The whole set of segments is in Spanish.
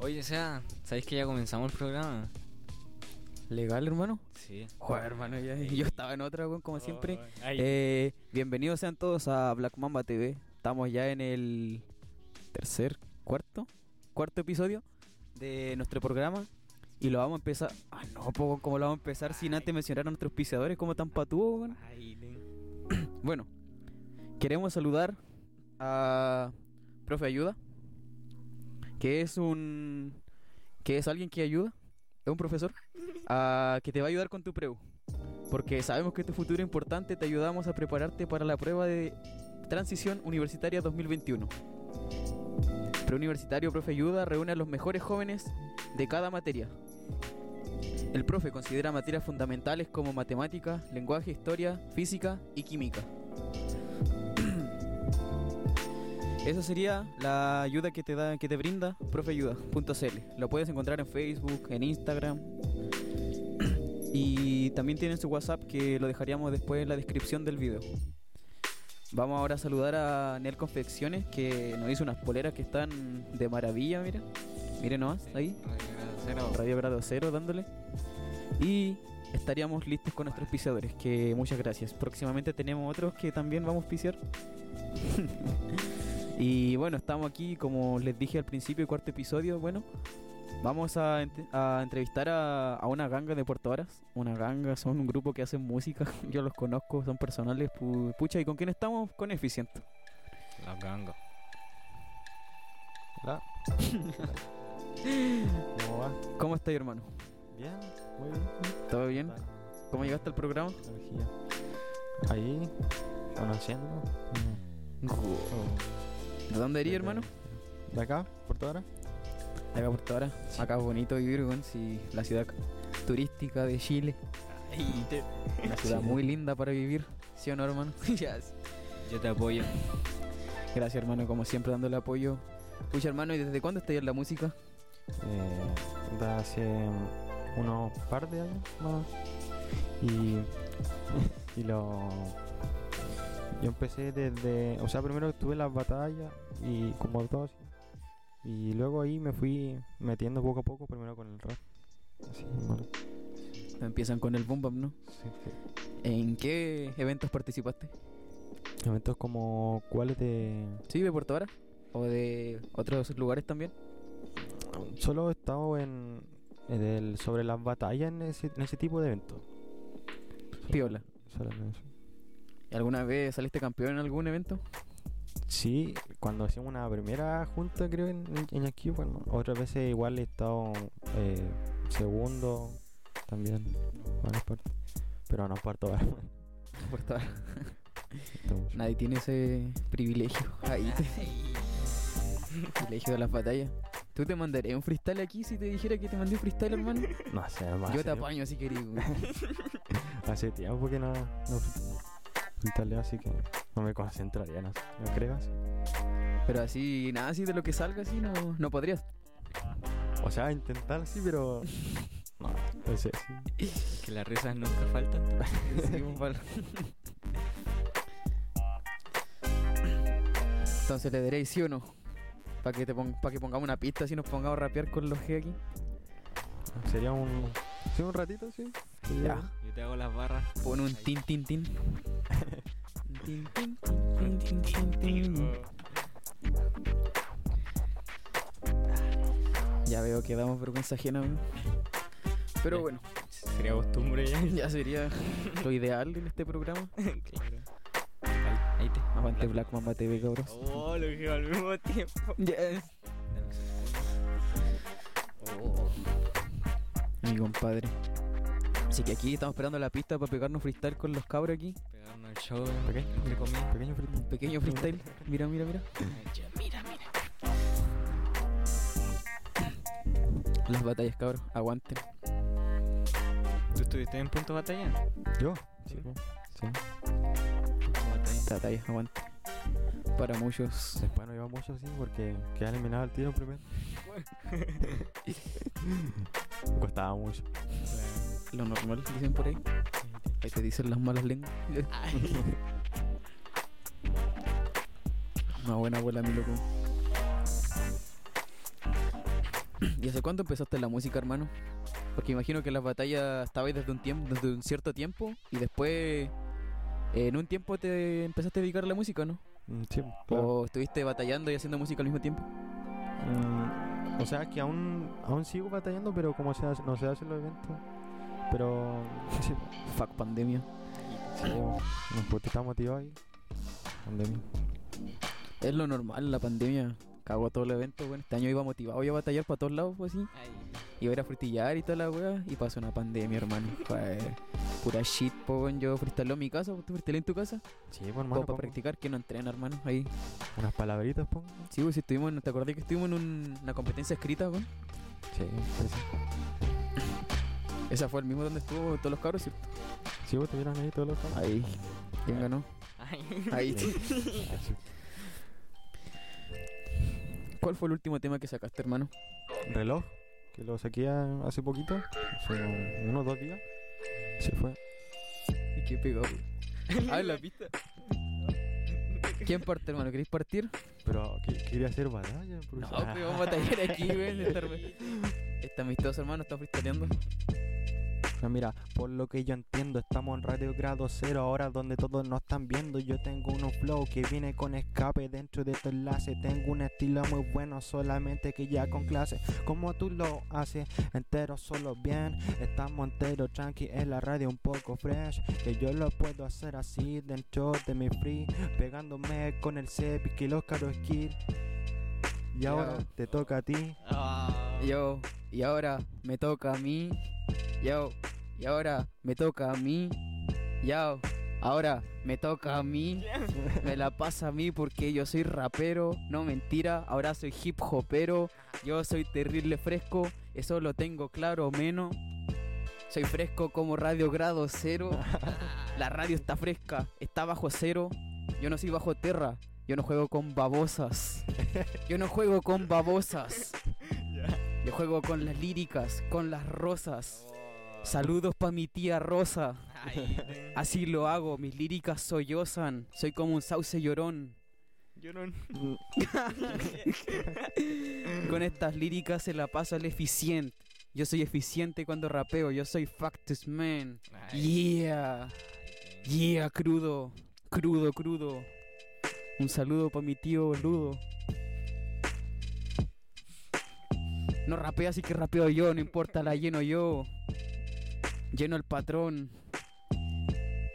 Oye, o sea, ¿sabéis que ya comenzamos el programa? ¿Legal, hermano? Sí. Joder, hermano, ya- yo estaba en otra, weón, como siempre. Ay. Eh, bienvenidos sean todos a Black Mamba TV. Estamos ya en el tercer, cuarto, cuarto episodio de nuestro programa. Y lo vamos a empezar. Ah, no, po, ¿cómo lo vamos a empezar sin antes mencionar a nuestros pisadores como tan? Ay, le- Bueno, queremos saludar a Profe Ayuda, que es un. que es alguien que ayuda, es un profesor, que te va a ayudar con tu preu. Porque sabemos que tu futuro es importante, te ayudamos a prepararte para la prueba de transición universitaria 2021. Preuniversitario Profe Ayuda reúne a los mejores jóvenes de cada materia. El profe considera materias fundamentales como matemática, lenguaje, historia, física y química. Esa sería la ayuda que te da, que te brinda profeayuda.cl. Lo puedes encontrar en Facebook, en Instagram. Y también tienen su WhatsApp que lo dejaríamos después en la descripción del video. Vamos ahora a saludar a Nel Confecciones que nos hizo unas poleras que están de maravilla, mira. Miren nomás, ahí. Radio Grado Cero. Dándole. Y estaríamos listos con nuestros pisadores, que muchas gracias. Próximamente tenemos otros que también vamos a pisear. y bueno, estamos aquí, como les dije al principio, cuarto episodio. Bueno, vamos a, ent- a entrevistar a, a una ganga de Puerto Varas. Una ganga, son un grupo que hacen música. Yo los conozco, son personales. pu- pucha, ¿y con quién estamos? Con Eficiente. La ganga. Hola. ¿Cómo va? ¿Cómo estás, hermano? Bien, muy bien. ¿Todo bien? ¿Cómo llegaste al programa? Energía. Ahí, conociéndolo. ¿De dónde eres, hermano? ¿De acá? ¿Por toda hora? De acá Puerto Vara. Acá es bonito vivir, weón, sí, la ciudad turística de Chile. Una ciudad muy linda para vivir, ¿sí o no, hermano? Yo te apoyo. Gracias, hermano, como siempre, dándole apoyo. Pucha, hermano, ¿y desde cuándo estás en la música? Eh, hace unos par de años más. Y, y lo. Yo empecé desde. O sea, primero estuve en las batallas y como dos. Y luego ahí me fui metiendo poco a poco, primero con el rap. Así, bueno, Empiezan con el boom bap, ¿no? sí, sí. ¿En qué eventos participaste? Eventos como cuáles de. ¿Sí, de Puerto Vara? ¿O de otros lugares también? Solo he estado en, en el, sobre las batallas en ese, en ese tipo de eventos. Piola. Eso. ¿Y ¿Alguna vez saliste campeón en algún evento? Sí, cuando hacíamos una primera junta, creo, en, en, aquí, bueno, otras veces igual he estado eh, segundo también, varias partes. Pero no parto ahora. Puerto Vara. Estamos- Nadie tiene ese privilegio. Ahí. privilegio de las batallas. ¿Tú te mandarías un freestyle aquí si te dijera que te mandé un freestyle, hermano? No sé, hermano. Yo te apaño si querés. tiempo- Hace tiempo que no, no freestaleo, así que no me concentraría, no, sé, ¿no creas? Pero así, nada así de lo que salga, así no, no podrías. O sea, intentar sí, pero... No, no sé, sí. Que las risas nunca faltan. Entonces le daréis sí o no. Para que, te pon- pa' que pongamos una pista así nos pongamos a rapear con los G aquí. Sería un... Sí, un ratito, sí. Ya. Yo te hago las barras. Pon un tin tin tin. Tin, tin, tin, tin, tin, tin, tin. Ya veo que damos vergüenza ajena. weón. Pero Ya. bueno, Sería costumbre ya. ya sería lo ideal en este programa. claro. Ahí, te. Aguante Black Mamba TV, cabros. Oh, lo dije al mismo tiempo. Yes. Oh. Mi compadre. Así que aquí estamos esperando la pista para pegarnos freestyle con los cabros aquí. Pegarnos el show. Pequeño, entre comillas. pequeño. Un pequeño freestyle. Mira, mira, mira. Mira, mira. Las batallas, cabros. Aguanten. ¿Tú estuviste en punto de batalla? ¿Yo? Sí. Sí. Punto batalla. Batallas, aguanten. Para muchos. Después no iba mucho así porque quedaba eliminado el tiro primero. Me costaba mucho. Lo normal, dicen por ahí. Ahí te dicen las malas lenguas. Una buena abuela, mi loco. ¿Y hace cuánto empezaste la música, hermano? Porque imagino que las batallas estabais desde un tiempo, desde un cierto tiempo y después eh, en un tiempo te empezaste a dedicar a la música, ¿no? Sí, claro. O estuviste batallando y haciendo música al mismo tiempo. Mm, o sea que aún, aún sigo batallando, pero como se hace- no se hacen los eventos. Pero sí, Fuck pandemia. sí, nos pues, está motivado ahí. Pandemia. Es lo normal, la pandemia cagó todo el evento, bueno. Este año iba motivado yo a batallar para todos lados, pues así. Iba a ir a frutillar y toda la wea y pasó una pandemia, hermano. Fue pura shit, po. Yo freestyleo en mi casa, ¿tú freestyleo en tu casa? Sí, pues Como hermano, para pongo practicar, que no entrena, hermano, ahí. unas palabritas pongo. Sí, pues si estuvimos, en- ¿te acordás que estuvimos en un- una competencia escrita, weón? Sí, sí, sí. Esa fue el mismo donde estuvo todos los cabros, ¿cierto? Sí, vos te vieron ahí todos los cabros? Ahí. ¿Quién ganó? Ahí. Sí. ¿Cuál fue el último tema que sacaste, hermano? Reloj, que lo saqué a- hace poquito, hace unos dos días. Se fue. ¿Y qué pegó? ah, la pista. ¿Quién parte, hermano? ¿Queréis partir? Pero ¿qué- quería hacer batalla. por No, pero vamos a batallar aquí, güey. Estar... Está amistoso, hermano, está freestyleando. Ah, Mira, por lo que yo entiendo, estamos en radio grado cero, ahora donde todos nos están viendo. Yo tengo un flow que viene con escape dentro de tu enlace. Tengo un estilo muy bueno, solamente que ya con clase. Como tú lo haces, entero solo bien. Estamos entero tranqui en la radio, un poco fresh. Que yo lo puedo hacer así dentro de mi free, pegándome con el CEP y los caros skill. Y ahora te toca a ti. Yo, y ahora me toca a mí. Yo, y ahora me toca a mí. Yo, ahora me toca a mí. Me la pasa a mí porque yo soy rapero. No mentira, ahora soy hip hopero. Yo soy terrible fresco, eso lo tengo claro menos. Soy fresco como radio grado cero. La radio está fresca, está bajo cero. Yo no soy bajo tierra, yo no juego con babosas. Yo no juego con babosas. Yo juego con las líricas, con las rosas. Saludos pa' mi tía Rosa. Así lo hago, mis líricas sollozan. Soy como un sauce llorón. No. Con estas líricas se la paso al eficiente. Yo soy eficiente cuando rapeo, yo soy Factus Man. Yeah, yeah, crudo, crudo, crudo. Un saludo pa' mi tío boludo. No rapea así que rapeo yo, no importa, la lleno yo. Lleno el patrón.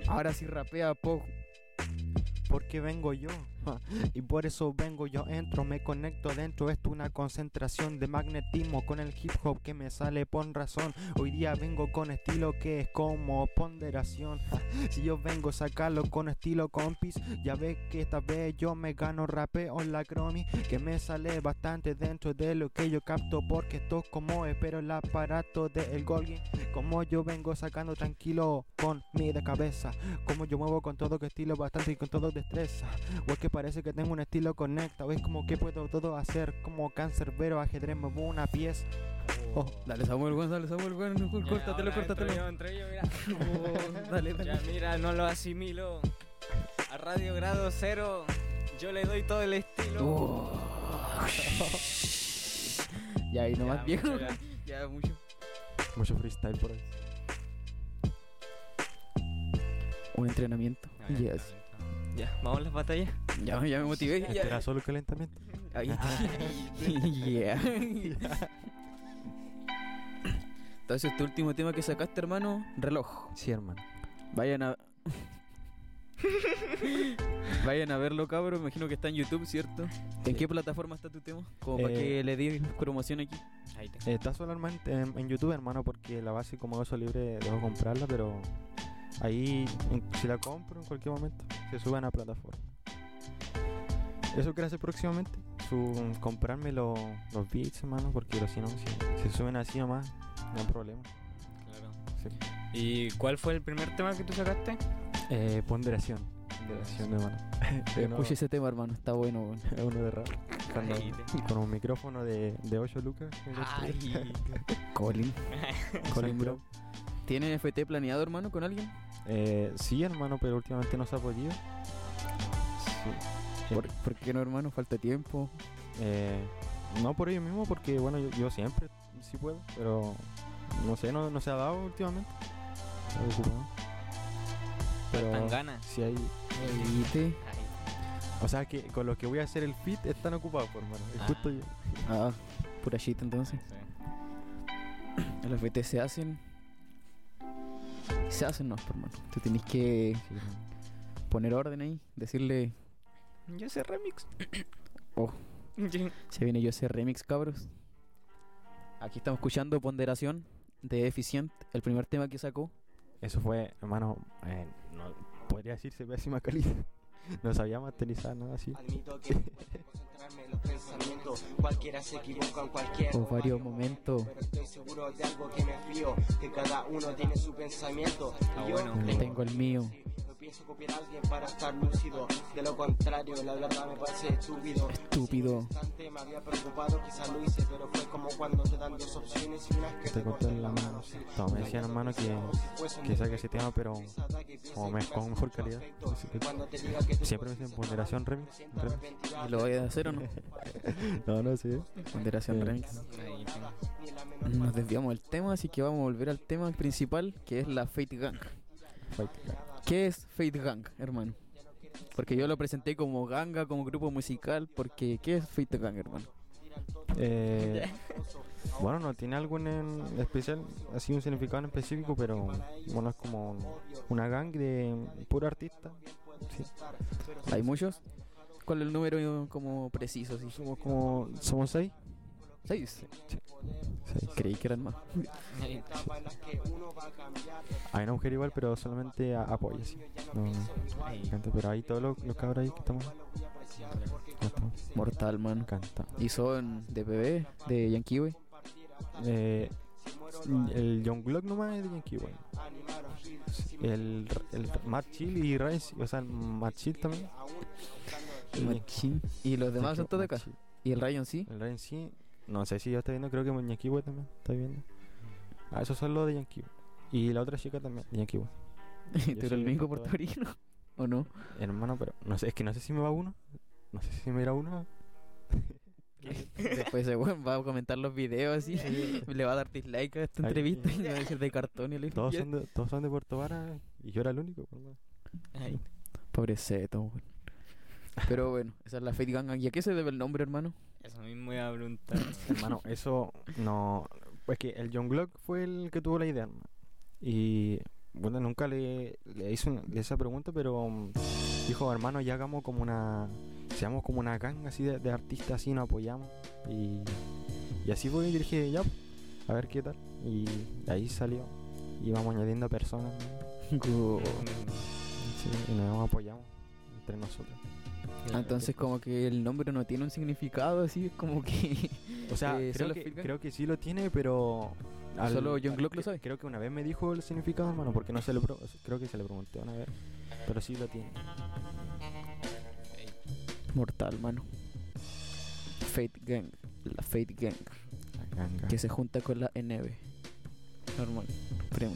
Ahora sí rapea poco. porque vengo yo. Y por eso vengo yo, entro, me conecto adentro. Esto es una concentración de magnetismo con el hip hop que me sale por razón. Hoy día vengo con estilo que es como ponderación. Si yo vengo a sacarlo con estilo compis, ya ves que esta vez yo me gano rapeo en la cromi. Que me sale bastante dentro de lo que yo capto. Porque esto es como espero el aparato del Golgi. Como yo vengo sacando tranquilo con mi de cabeza. Como yo muevo con todo que estilo bastante y con todo destreza. Parece que tengo un estilo conecta. O es como que puedo todo hacer. Como cancerbero, ajedrez, muevo una pieza. Oh, Dale Samuel, bueno, dale Samuel, bueno, córtatelo, córtatelo. Entre yo, mira. Oh, dale, dale. Ya, mira, no lo asimilo. A Radio Grado Cero, yo le doy todo el estilo. Oh. ya, y nomás Ya, viejo. mucho ya. Ya, mucho. mucho freestyle por ahí. Un entrenamiento. Yes. Ya, vamos a las batallas. Ya, ya me motivé. Este Ya. era solo el calentamiento. Ahí. yeah. Entonces, este último tema que sacaste, hermano, reloj. Sí, hermano. Vayan a. Vayan a verlo, cabrón. Imagino que está en YouTube, ¿cierto? ¿En Sí. qué plataforma está tu tema? Como para Eh, que le di promoción aquí. Ahí te. Eh, Está solo hermano, en, en YouTube, hermano, porque la base como uso libre debo comprarla, pero ahí en- si la compro en cualquier momento se sube a la plataforma. Eso quiero hacer próximamente, su, comprarme lo- los beats, hermano, porque si no, si, si suben así nomás, no hay problema. Claro. Sí. ¿Y cuál fue el primer tema que tú sacaste? Eh, ponderación. Ponderación, hermano. Es uno- Escuche ese tema, hermano. Está bueno, es uno de rap. Con un micrófono de, de 8 lucas. Ay. Colin. Colin Bro. ¿Tiene FT planeado, hermano, con alguien? Eh, sí, hermano, pero últimamente no se ha podido. Sí. ¿Por, por qué no, hermano? Falta tiempo. Eh, no por ello mismo, porque bueno, yo, yo siempre sí puedo, pero no sé, no, no se ha dado últimamente. Faltan ganas. sí hay. O sea que con los que voy a hacer el fit están ocupados, por hermano. Es Ah. justo yo. Ah, pura shit entonces. sí. Los FT se hacen. Se hacen, no, hermano. Tú tenés que poner orden ahí, decirle, Yo sé remix. Oh. se viene yo ese remix, cabros. Aquí estamos escuchando Ponderación de Eficient, el primer tema que sacó. Eso fue, hermano, eh, no, podría decirse pésima calidad. No sabía masterizar nada así. Admito que me cuesta concentrarme en los pensamientos. Cualquiera se equivoca en cualquier O varios momentos. Pero estoy seguro de algo que me fío, que cada uno tiene su pensamiento. Ah, y yo bueno. Tengo el mío. Pienso copiar a alguien para estar lúcido. De lo contrario, la verdad me parece estúpido. Estúpido. Si me había preocupado, quizás lo hice, pero fue como cuando te dan dos opciones y una que Te corté la mano. sí. No, me decían, hermano, que, que saque ese tema, pero como me, con mejor calidad. Te siempre me dicen ponderación remix. ¿Y lo voy a hacer o no? No, no sé. Ponderación Sí. remix. Nos desviamos del tema, así que vamos a volver al tema principal, que es la Fate Gang. Fight. ¿Qué es Fate Gang, hermano? Porque yo lo presenté como ganga, como grupo musical, porque ¿qué es Fate Gang, hermano? Eh, bueno, no tiene algo en especial, así un significado en específico, pero bueno, es como una gang de puro artista. Sí. ¿Hay muchos? ¿Cuál es el número como preciso? Somos como, somos seis. ¿Seis? Creí que eran más. Hay una mujer igual, pero solamente a- apoya, sí. No, canta, pero ahí todos los, los cabros ahí que estamos. Mortal, mano. Canta. Y son de bebé, de Yankee. Eh, el Young Glock nomás es de Yankee. El, el Matt Chill y Rice, o sea, el Matt Chill también. Y- Machín. Y los demás son todos de acá. Matt. ¿Y el Ryan sí? El Ryan sí, no sé si ya está viendo, creo que Yankee también está viendo. Ah, esos son los de Yankee. Y la otra chica también, de Yankee. ¿Tú eres el único portorino? ¿O no? Hermano, pero no sé, es que no sé si me va uno. No sé si me irá uno. Después ese weón va a comentar los videos así. Le va a dar dislike a esta Ay, entrevista y va a decir de cartón y le Todos son de, todos son de Puerto Vara y yo era el único. hermano. Ahí. Pobrecito, weón. Pero bueno, esa es la Fate Gang. ¿Y a qué se debe el nombre, hermano? Eso mismo iba a preguntar. Hermano, eso no. Pues que el John Glock fue el que tuvo la idea. Y bueno, nunca le, le hice una- esa pregunta, pero um, dijo, hermano, ya hagamos como una. Seamos como una gang así de, de artistas, así nos apoyamos. Y, y así fue, y dije, ya, a ver qué tal. Y de ahí salió. Y vamos añadiendo personas. ¿no? Go. Sí, y nos apoyamos entre nosotros. Entonces como que el nombre no tiene un significado así, como que... O sea, Eh, creo, ¿solo que, creo que sí lo tiene, pero. Solo John Glock lo sabe. Creo que una vez me dijo el significado, hermano, porque no se lo. pro- creo que se lo pregunté una vez. Pero sí lo tiene. Mortal, mano. Fate Gang. La Fate Gang. La ganga. Que se junta con la NB. Normal. Primo.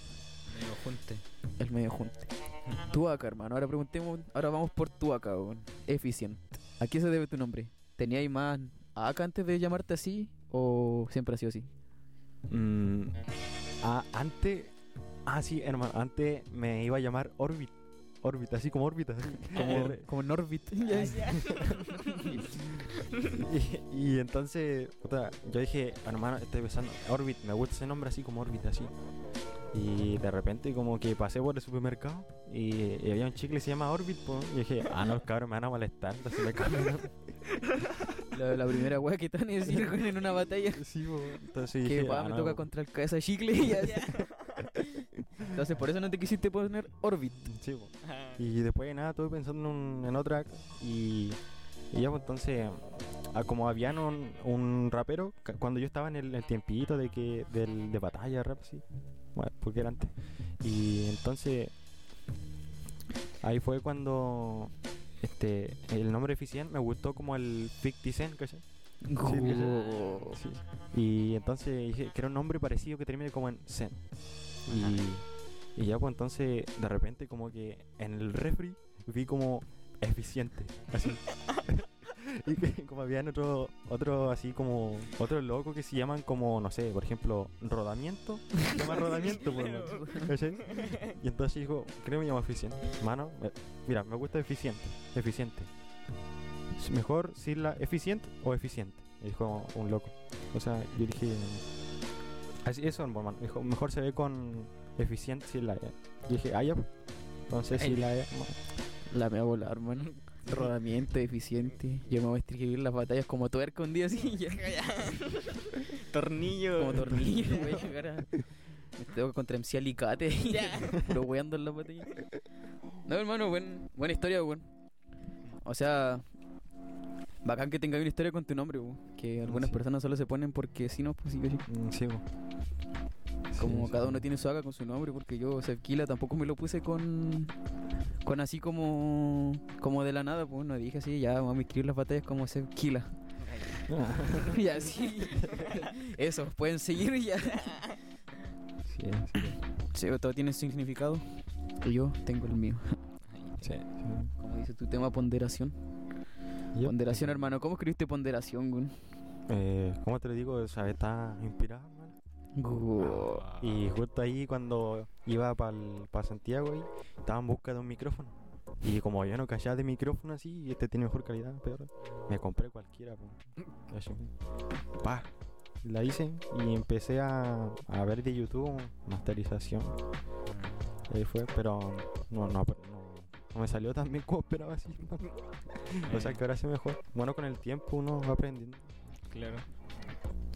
Medio junte. El medio junte. Tuaca, hermano. Ahora preguntemos. Ahora vamos por Tuaca, weón. Eficiente. ¿A qué se debe tu nombre? ¿Teníais más acá antes de llamarte así? ¿O siempre ha sido así? Mm, ah, antes. Ah, sí, hermano. Antes me iba a llamar Orbit. Orbit, así como órbita. Como, R. como Norbit. y, y entonces, puta, yo dije, hermano, estoy pensando, Orbit, me gusta ese nombre así como Orbit, así. Y de repente como que pasé por el supermercado y, y había un chicle que se llama Orbit, po, y dije, ah, no, cabrón, me van a molestar, entonces me nombre. la, la primera weá que decir weón, en una batalla. Sí, po, entonces Que dije, va, ah, me no, toca po. contra el cabeza chicle y ya. Entonces por eso no te quisiste poner Orbit. Sí, po. Y después de nada estuve pensando en, un- en otra y, y ya pues entonces ah, como habían un, un rapero cuando yo estaba en el, el tiempito de que del, de batalla rap sí bueno, porque era antes. Y entonces ahí fue cuando este el nombre eficiente me gustó como el 50 Cent ¿cachai? Sí. y entonces dije que era un nombre parecido que termine como en Cent y, y ya pues entonces de repente como que en el refri vi como eficiente así y que como habían otro, otro así como, otros locos que se llaman como, no sé, por ejemplo, rodamiento. Se llama rodamiento, pues, ¿no? ¿Cachai? Y entonces dijo, creo que me llamo eficiente. Mano, me- mira, me gusta eficiente, eficiente. Es mejor si la eficiente o eficiente. Dijo un loco. O sea, yo dije, así, eso, hermano. Dijo, mejor se ve con eficiente si la E. Yo dije, ah, ya. pues. Entonces, si la E. La me va a volar, hermano. Rodamiento eficiente. Yo me voy a escribir las batallas como tuerca un día así. Ya. Tornillo. Como tornillo. Voy a llegar a. Me tengo contra MC Alicate. Pero weando en las batallas. No, hermano, buen, buena historia, weón. O sea. Bacán que tenga una historia con tu nombre, weón. Que algunas Sí. personas solo se ponen porque si no, pues sí, sí. Mm, Sí. Como Sí, cada sí. uno tiene su haga con su nombre, porque yo, Sevkila, tampoco me lo puse con. Con así como. Como de la nada, pues no dije así, ya vamos a escribir las batallas como Sevkila. Ah, y así. Eso, pueden seguir y ya. sí, sí, Sí, todo tiene su significado. Y yo tengo el mío. sí, sí. Como dice tu tema, ponderación. Yep. Ponderación, hermano. ¿Cómo escribiste ponderación? Eh, ¿Cómo te lo digo? O sea, está inspirado, Gu- Y justo ahí cuando iba para Santiago ahí, estaba en busca de un micrófono. Y como yo no callaba de micrófono así, y este tiene mejor calidad, peor, me compré cualquiera. Pa. La hice y empecé a, a ver de YouTube masterización. Y ahí fue, pero no, no, no, no me salió tan bien como esperaba así. o sea que ahora sí mejor. Bueno, con el tiempo uno va aprendiendo. Claro.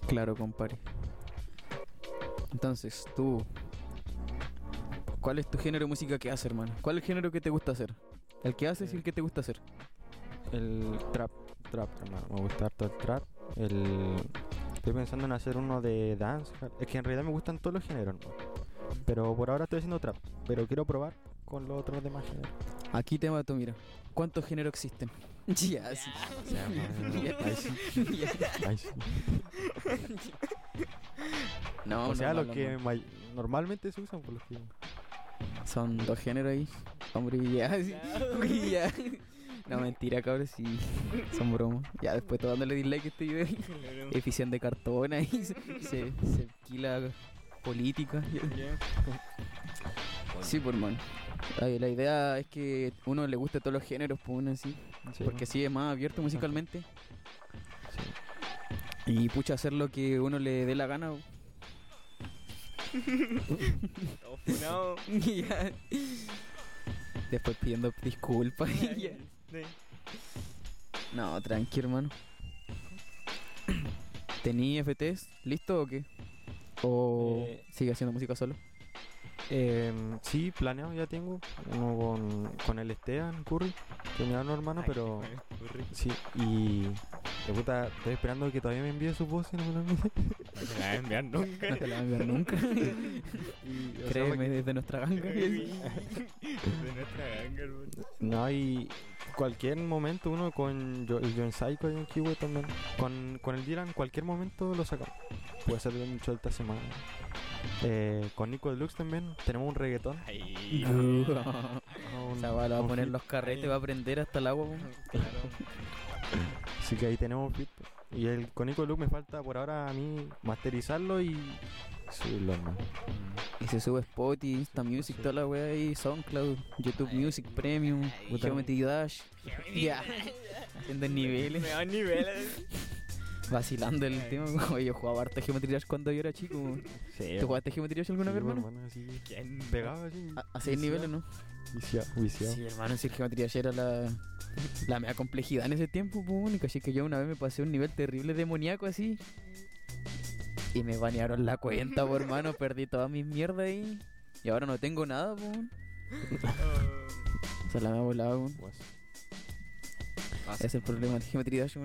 Claro, compadre. Entonces, tú. ¿Cuál es tu género de música que haces, hermano? ¿Cuál es el género que te gusta hacer? El que haces y el que te gusta hacer. El trap, trap, hermano. Me gusta harto el trap. El... Estoy pensando en hacer uno de dance. Es que en realidad me gustan todos los géneros, hermano. Pero por ahora estoy haciendo trap. Pero quiero probar con los otros demás géneros. Aquí te mato, mira. ¿Cuántos géneros existen? Ya, sí. Ahí ahí sí. No, O sea, no, no, que may- normalmente se usan por los que... Son dos géneros ahí. Hombre y ya. sí. Y ya. No, mentira, cabrón, sí. Son bromas. Ya después todo dándole dislike a este video. Eficiencia de cartón ahí. Se, se, se alquila política. Sí, por man. Ay, La idea es que uno le guste todos los géneros, pues uno así. Sí, Porque así es más abierto musicalmente. Sí. Y pucha, hacer lo que uno le dé la gana. Todo funado. Ya. Después pidiendo disculpas. ya. No, tranqui, hermano. ¿Tení FTs listo o qué? ¿O Eh, sigue haciendo música solo? Em, sí, planeado ya tengo. Uno con, con el Esteban Curry, que es mi hermano hermano, Ay, pero... Sí, y... De puta, estoy esperando que todavía me envíe sus voces. No me lo envíe. No se la va a enviar nunca. No te la voy a enviar nunca. Y, sea, Créeme, desde nuestra ganga. De nuestra ganga, hermano. No, y cualquier momento uno con yo, el John Psycho y un Kiwi también. Con, con el Dylan, cualquier momento lo sacamos. Puede ser de mucho esta semana. Eh, con Nico Deluxe también tenemos un reggaetón. Ay. Un- bala va a poner los carretes, va a prender hasta el agua. Claro. Así que ahí tenemos. Y el con Nico Deluxe me falta por ahora a mí masterizarlo y subirlo, hermano. Y se sube Spotify, Insta Music, toda la wea ahí, SoundCloud, YouTube Music Premium. Geometry Dash. Ya. Haciendo niveles. Me niveles. Vacilando el tema. Oye, yo jugaba harta Geometry Dash cuando yo era chico. Sí, ¿Tú jugaste Geometry Dash alguna sí, vez, hermano? hermano, así, ¿Quién? Pegado así. A, a seis viciado, niveles, ¿no? Sí, hermano, si el Geometry Dash era la, la mega complejidad en ese tiempo, pues, y caché que yo una vez me pasé un nivel terrible demoníaco así. Y me banearon la cuenta, por hermano, perdí toda mi mierda ahí. Y ahora no tengo nada, pues. Oh. O sea, la me ha volado, weón. Pues, Ese es el problema del Geometry Dash, sí.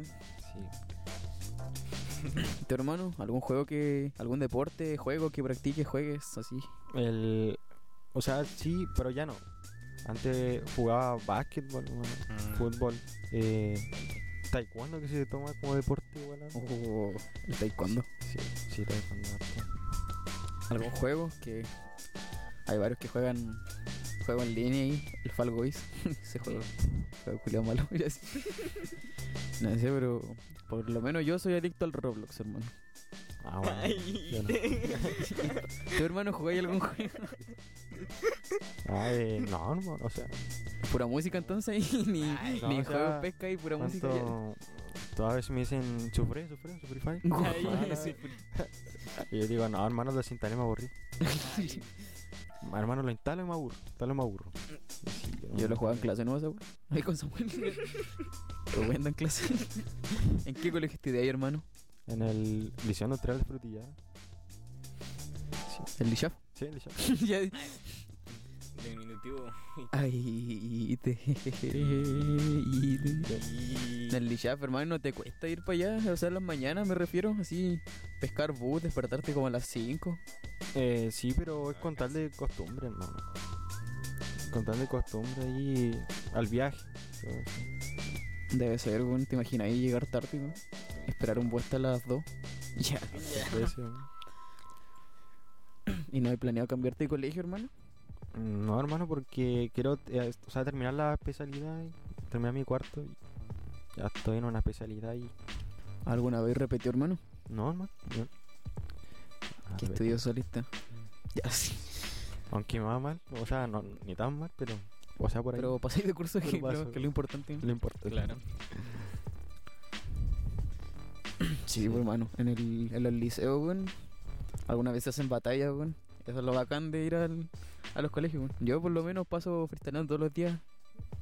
¿Y ¿Tu hermano? ¿Algún juego que. algún deporte, juego que practiques, juegues, así? El, o sea, sí, pero ya no. Antes jugaba básquetbol, bueno, Mm. fútbol, eh, taekwondo que se toma como deporte igual. ¿no? O el taekwondo. Sí, sí, taekwondo. ¿Algún juego que. hay varios que juegan juego en línea ahí, el Fall Guys. Ese juego, juego culiao malo. no sé, pero por lo menos yo soy adicto al Roblox, hermano. Ah, bueno. Ay, yo no. ¿Tu hermano jugáis algún juego? Eh, no, no, o sea, Pura música entonces y ni, Ay, no, ni o juego pesca y pura música. Todas veces me dicen, sufre, sufre. Ay, sí. Y yo digo, no, hermano, lo desinstalé, me aburrí. hermano, lo instalo y me aburro. Instalo y me aburro. Sí, Yo lo jugaba en clase, ¿no? Ahí con Samuel. Lo en clase. ¿En qué colegio estudias ahí, hermano? En el Liceo Industrial de Frutillada. ¿El Lishaf? Sí, el Liceo. Ya- Diminutivo. Ay, te... En el Lishaf, hermano, no te cuesta ir para allá. O sea, en las mañanas me refiero. Así, pescar bus, despertarte como a las 5. Eh, sí, pero es con tal de costumbre, hermano. Con tal de costumbre ahí al viaje. Debe ser, weón. ¿Te imaginas ahí llegar tarde, weón? Esperar un bus hasta las 2. Ya. ¿Y no hay planeado cambiarte de colegio, hermano? No, hermano, porque quiero eh, o sea, terminar la especialidad, y terminar mi cuarto. Y ya estoy en una especialidad y. ¿Alguna vez repetió, hermano? No, hermano. yo- A ¿Qué ver, estudió solista? Ya sí. Aunque me va mal, o sea, no, ni tan mal, pero. O sea, por ahí. Pero pasáis de curso que, paso. lo- que es lo importante. no importa. Claro. Sí, pues, hermano. En el, en los liceos, weón. Algunas veces hacen batallas, weón. Eso es lo bacán de ir al, a los colegios, weón. Yo por lo menos paso freestyleando todos los días.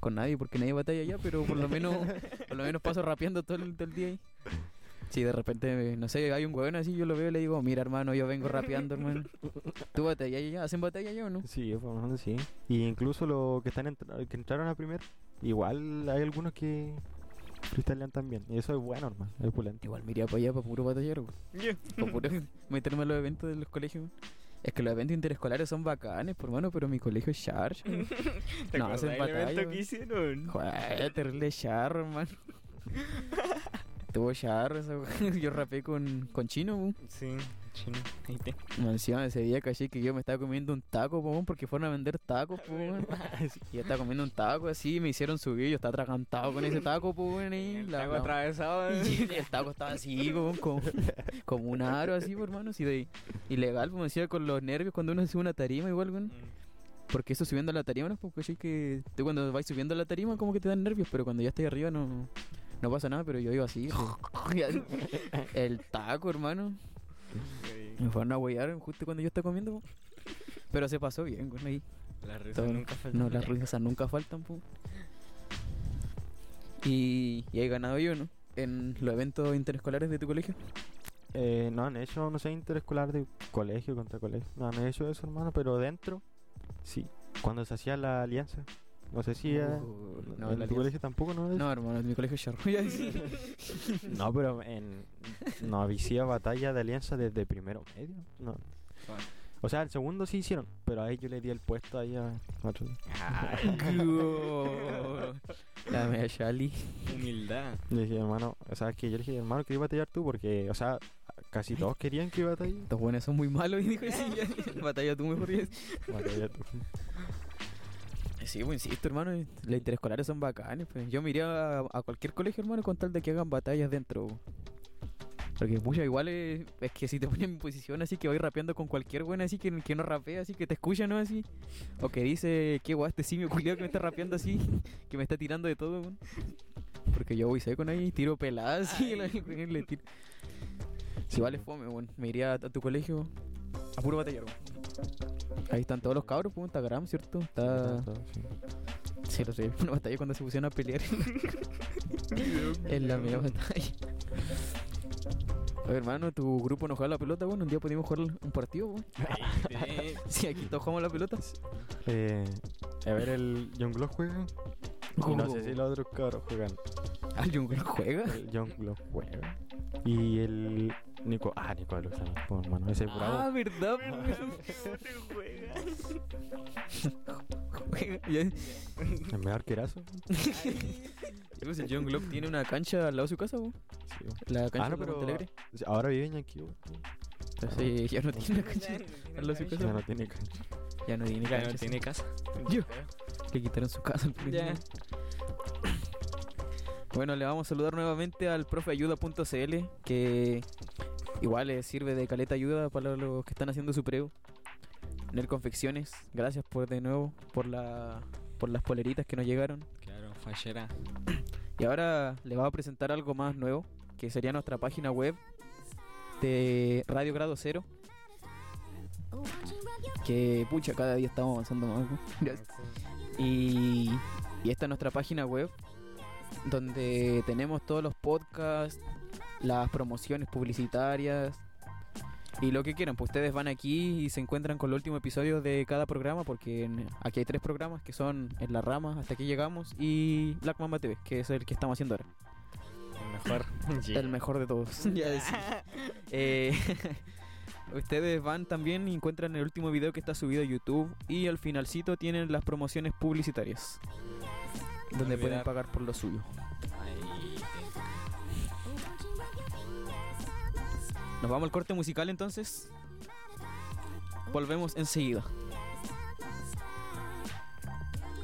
Con nadie, porque nadie batalla ya, pero por lo menos, por lo menos paso rapeando todo el, día ahí. Si de repente, no sé, hay un weón así, yo lo veo y le digo, mira hermano, yo vengo rapeando, hermano. ¿Tú batallas ya? ¿Hacen batalla ya o no? Sí, por lo menos sí. Y incluso los que están entra- que entraron a primer, igual hay algunos que freestylean también. Y eso es bueno, hermano. Es pulento. Igual me iría para allá para puro batallar, weón. Para puro meterme a los eventos de los colegios. Es que los eventos interescolares son bacanes, por mano, pero mi colegio es. ¿Te No, hacen batalla, evento que hicieron? Joder, terrible charro, hermano. Tuvo weón. Yo rapé con, con chino, weón. Sí, chino. Ahí te. No, Encima ese día caché que yo me estaba comiendo un taco, po, porque fueron a vender tacos, po, weón. Y yo estaba comiendo un taco así, me hicieron subir, yo estaba atragantado con ese taco, po, ahí. El la- taco la- atravesado. ¿eh? Y el taco estaba así, como, como, como un aro, así, hermano, así de ilegal, como decía, con los nervios cuando uno a una tarima, igual, weón. Porque eso subiendo a la tarima, ¿no? Porque que tú cuando vas subiendo a la tarima, como que te dan nervios, pero cuando ya estás arriba no, no pasa nada, pero yo iba así. así. el taco, hermano. Me fueron a huear justo cuando yo estaba comiendo, po. Pero se pasó bien, güey, ahí. La risa Todo- nunca falta. No, las risas nunca faltan, po. Y, y he ganado yo, ¿no? En los eventos interescolares de tu colegio. Eh, no han hecho, no sé, interescolar de colegio contra colegio. No han hecho eso, hermano, pero dentro, sí. Cuando se hacía la alianza. No sé si eh, Uh, no, en la tu alianza. colegio tampoco, ¿no? No, hermano, en mi colegio es. No, pero en. No había batalla de alianza desde primero medio. No. O sea, el segundo sí hicieron, pero ahí yo le di el puesto ahí a otro. La media Shali. Humildad. Le dije, hermano, o sea, que yo le dije, hermano, ¿querías batallar tú? Porque, o sea, casi todos querían que batalle. Estos buenos son muy malos. Y dijo, sí, ya, batalla tú mejor. Batalla tú. Sí, pues insisto, hermano. Las interescolares son bacanes. Pues. Yo me iría a, a cualquier colegio, hermano, con tal de que hagan batallas dentro. Porque muchas igual es, es que si te ponen en posición así que voy rapeando con cualquier buena así que, que no rapea, así que te escucha, ¿no? Así. O que dice, qué guay este simio culiado que me está rapeando así, que me está tirando de todo, weón. Porque yo voy seco ahí, tiro peladas así, le tiro. Si vale fome, weón. Me iría a, a tu colegio a puro batallar, weón. Ahí están todos los cabros, pues, Instagram, ¿cierto? Está... Sí. Sí, lo sé. Una batalla cuando se pusieron a pelear en la media batalla. Oye, hermano, tu grupo no juega la pelota, bueno, un día pudimos jugar un partido, weón. Sí, aquí todos jugamos la pelota. Eh, a ver, el Youngblood juega. Y no sé si los otros cabros juegan. ¿Ah, el Jungle juega? El Youngblood juega. Y el Nico. Ah, Nico Lozano, po, hermano. Ese Ah, bravo. ¿verdad? Juega. Ya- El mejor querazo. Pues el John Glock tiene una cancha al lado de su casa, weón. Sí. La cancha Ah, no, de pero Montalegre. ahora vive en aquí, weón. Entonces ya no tiene cancha al lado de su Ya casa. no tiene cancha. Ya no tiene Ya no tiene casa. Yo. Le quitaron su casa al Ya. Bueno, le vamos a saludar nuevamente al profeayuda.cl que igual le sirve de caleta ayuda para los que están haciendo su preo. Nel Confecciones, gracias por de nuevo por la por las poleritas que nos llegaron. Claro, fallera. Y ahora le voy a presentar algo más nuevo, que sería nuestra página web de Radio Grado Cero. Que pucha, cada día estamos avanzando más. ¿no? Y, y esta es nuestra página web, donde tenemos todos los podcasts, las promociones publicitarias y lo que quieran. Pues ustedes van aquí y se encuentran con los últimos episodios de cada programa, porque en- aquí hay tres programas que son En la Rama, hasta aquí llegamos, y Black Mamba TV, que es el que estamos haciendo ahora. El mejor. El mejor de todos. Ya decía. Eh, Ustedes van también y encuentran el último video que está subido a YouTube y al finalcito tienen las promociones publicitarias. Donde pueden pagar por lo suyo. Nos vamos al corte musical entonces. Volvemos enseguida.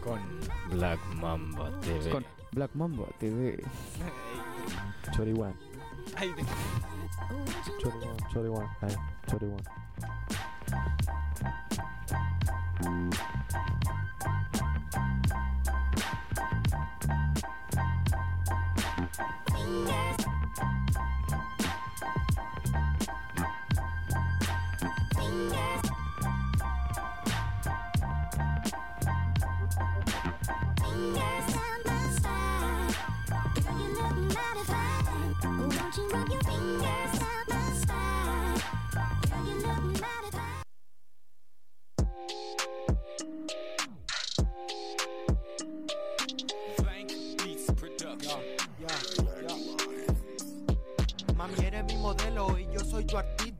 Con Black Mamba TV. Con Black Mamba TV. 21. baby. 21, 21, hey, 21. Yeah.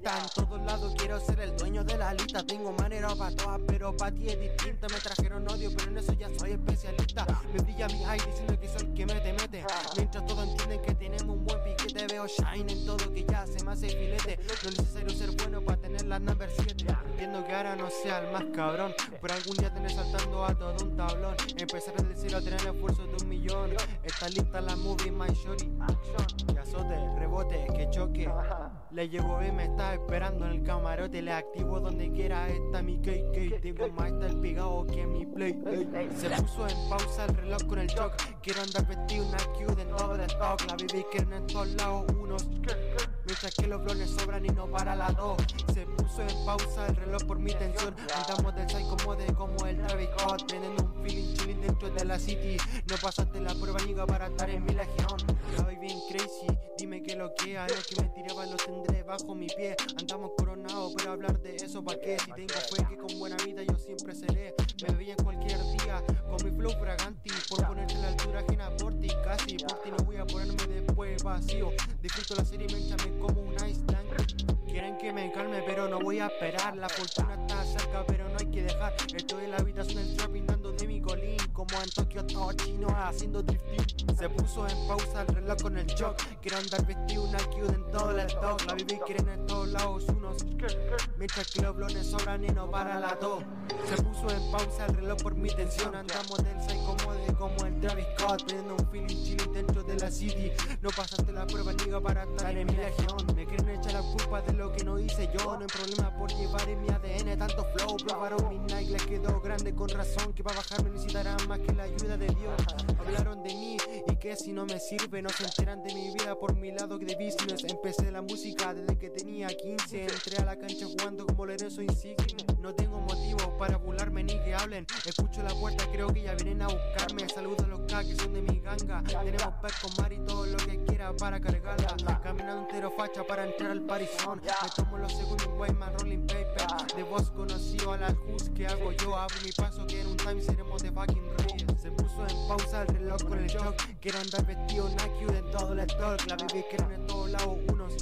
En todos lados quiero ser el dueño de la lista. Tengo manera para todas, pero para ti es distinta. Me trajeron odio, pero en eso ya soy especialista. Me brilla mi eye diciendo que soy el que mete, mete. Mientras todos entienden que tenemos un buen piquete, veo shine en todo que ya se me hace filete. No es necesario ser bueno para tener la number 7. Entiendo que ahora no sea el más cabrón, pero algún día tener saltando a todo un tablón. Empezar desde cero a tener esfuerzo de un millón. Está lista la movie, my shorty. Que azote, rebote, que choque. Le llegó y me está esperando en el camarote. Le activo donde quiera, está mi KK. Tengo más del pegado que mi play. Ey. Se puso en pausa el reloj con el shock. Quiero andar vestido una Q de todo el stock. La baby quieren en todos lados unos. Mientras que los blones sobran y no para la dos. Se puso en pausa el reloj por mi tensión. Andamos del psycho mode como el Travis Scott. Teniendo un feeling chilling dentro de la city. No pasaste la prueba, niga, para estar en mi legión. Voy bien crazy, dime que lo que. Lo que me tiraba lo tendré bajo mi pie. Andamos coronados, pero hablar de eso pa' qué. Si tengo fe que con buena vida yo siempre seré. Me veía en cualquier día con mi flow fraganti. Por ponerte la altura ajena por ti, casi. Por ti no voy a ponerme después vacío. Disfruto la serie y me como un ice tank. Quieren que me calme, pero no voy a esperar. La fortuna está cerca, pero no hay que dejar. Estoy en la habitación del trapping Como en Tokio, todo chino haciendo drifting. Se puso en pausa el reloj con el shock. Quiero andar vestido una cute en todo el stock. La baby quieren en todos lados unos. Mientras que los blones sobran y no para la tos. Se puso en pausa el reloj por mi tensión. Andamos del psycho mode como el Travis Scott. Teniendo un feeling chilling dentro de la city. No pasaste la prueba, niga, para estar en mi legión. Me quieren echar la culpa de lo que no hice yo. No hay problema por llevar en mi ADN tanto flow. Probaron mi Nike, les quedó grande con razón. Que para bajarme necesitarán más que la ayuda de Dios. Hablaron de mí y que si no me sirve, no se enteran de mi vida por mi lado de business. Empecé la música desde que tenía 15. Entré a la cancha jugando como Lorenzo Insigne. No tengo motivo para burlarme ni que hablen. Escucho la puerta, creo que ya vienen a buscarme. Saludo a los K que son de mi ganga. Tenemos per con mar y todo lo que quiera para cargarla. Caminando entero facha para entrar al parizón. Me tomo los segundos Wayman Rolling Paper. De voz conocido a la Hus que hago yo. Abro mi paso que en un time seremos de fucking. Se puso en pausa el reloj con el shock. Quiero andar vestido Nike en todo el stock. La baby quieren en todos lados unos.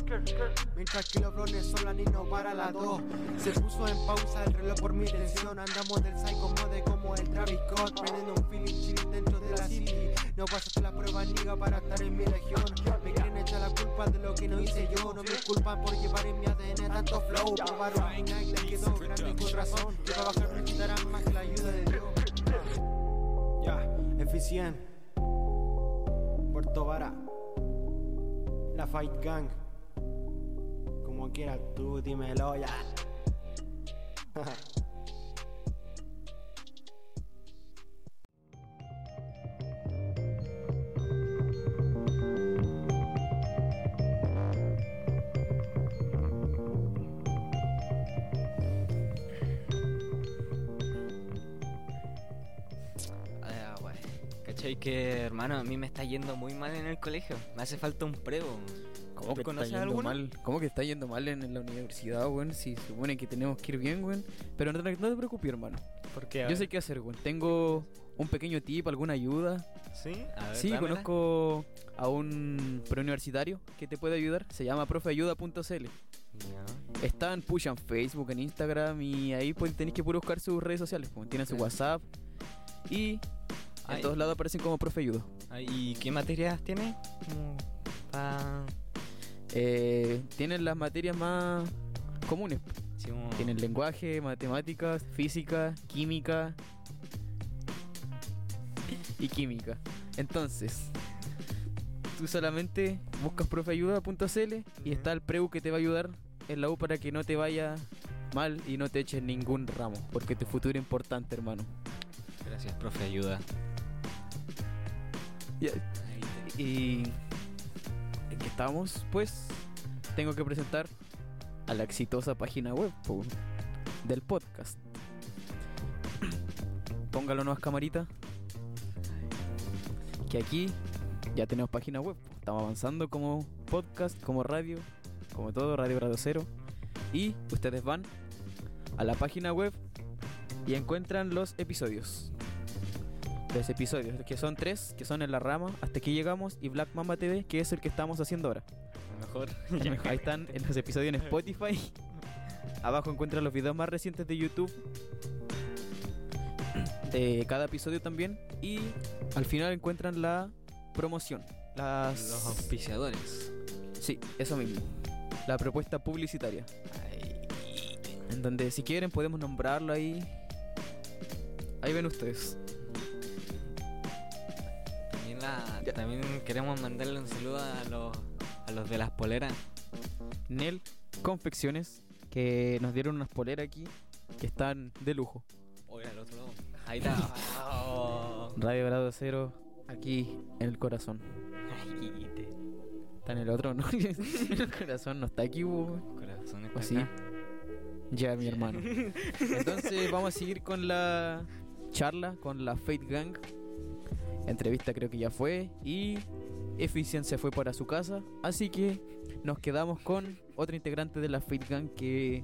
Mientras que los brones son la niño para las dos. Se puso en pausa el reloj por mi tensión. Andamos del psycho mode como el Travis Scott. Prendiendo un feeling chill dentro de la city. No pasaste la prueba niga para estar en mi región. Me quieren echar la culpa de lo que no hice yo. No me culpan por llevar en mi ADN tanto flow. Probaron mi Nike, quedó grande con razón. Y para bajar necesitarán más que la ayuda de Dios. Ya. Puerto Vara. La Fight Gang. Como quieras tú, dímelo ya. ¿Cachai que, hermano, a mí me está yendo muy mal en el colegio? Me hace falta un prego. ¿Cómo que está ¿Conoces yendo alguno? mal? ¿Cómo que está yendo mal en, en la universidad, weón? Si se supone que tenemos que ir bien, weón. Pero no, te- no te preocupes, hermano. Porque, Yo sé qué hacer, weón. Tengo un pequeño tip, alguna ayuda. ¿Sí? A ver, Sí, dámela. conozco a un preuniversitario que te puede ayudar. Se llama profeayuda.cl. Ya. Está en Push en Facebook, en Instagram y ahí pues tenéis que buscar sus redes sociales. Pues. Tienen su. WhatsApp y en Ay. todos lados aparecen como profeayuda. Ah, ¿Y qué materias tiene? Pa- Eh, tienen las materias más comunes. sí, como- Tienen lenguaje, matemáticas, física, química y química. Entonces, tú solamente buscas profeayuda.cl y está el preu que te va a ayudar en la U para que no te vaya mal y no te eches ningún ramo, porque tu futuro es importante, hermano. Gracias, profe, ayuda. Y en que estamos, pues, tengo que presentar a la exitosa página web po, del podcast. Póngalo nuevas camaritas. Que aquí ya tenemos página web. po. Estamos avanzando como podcast, como radio, como todo, Radio Grado Cero. Y ustedes van a la página web y encuentran los episodios. Los episodios, que son tres, que son en la rama, hasta aquí llegamos, y Black Mamba TV, que es el que estamos haciendo ahora. Mejor. Ahí están en los episodios en Spotify. Abajo encuentran los videos más recientes de YouTube. De cada episodio también. Y al final encuentran la promoción. Las... Los auspiciadores. Sí, eso mismo. La propuesta publicitaria. En donde si quieren podemos nombrarlo ahí. Ahí ven ustedes. También, la, Ya. también queremos mandarle un saludo a los, a los de las poleras. Nel Confecciones. Que nos dieron unas poleras aquí. Que están de lujo. Oye, al otro lado. Ahí está. Oh. Radio Grado Cero. Aquí en el corazón. Ay, Está en el otro, ¿no? el corazón no está aquí, weón. Corazón está ¿O sí? acá. Ya, mi hermano. Entonces vamos a seguir con la charla con la Fate Gang. Entrevista creo que ya fue. Y Efficient se fue para su casa. Así que nos quedamos con otro integrante de la Fate Gang que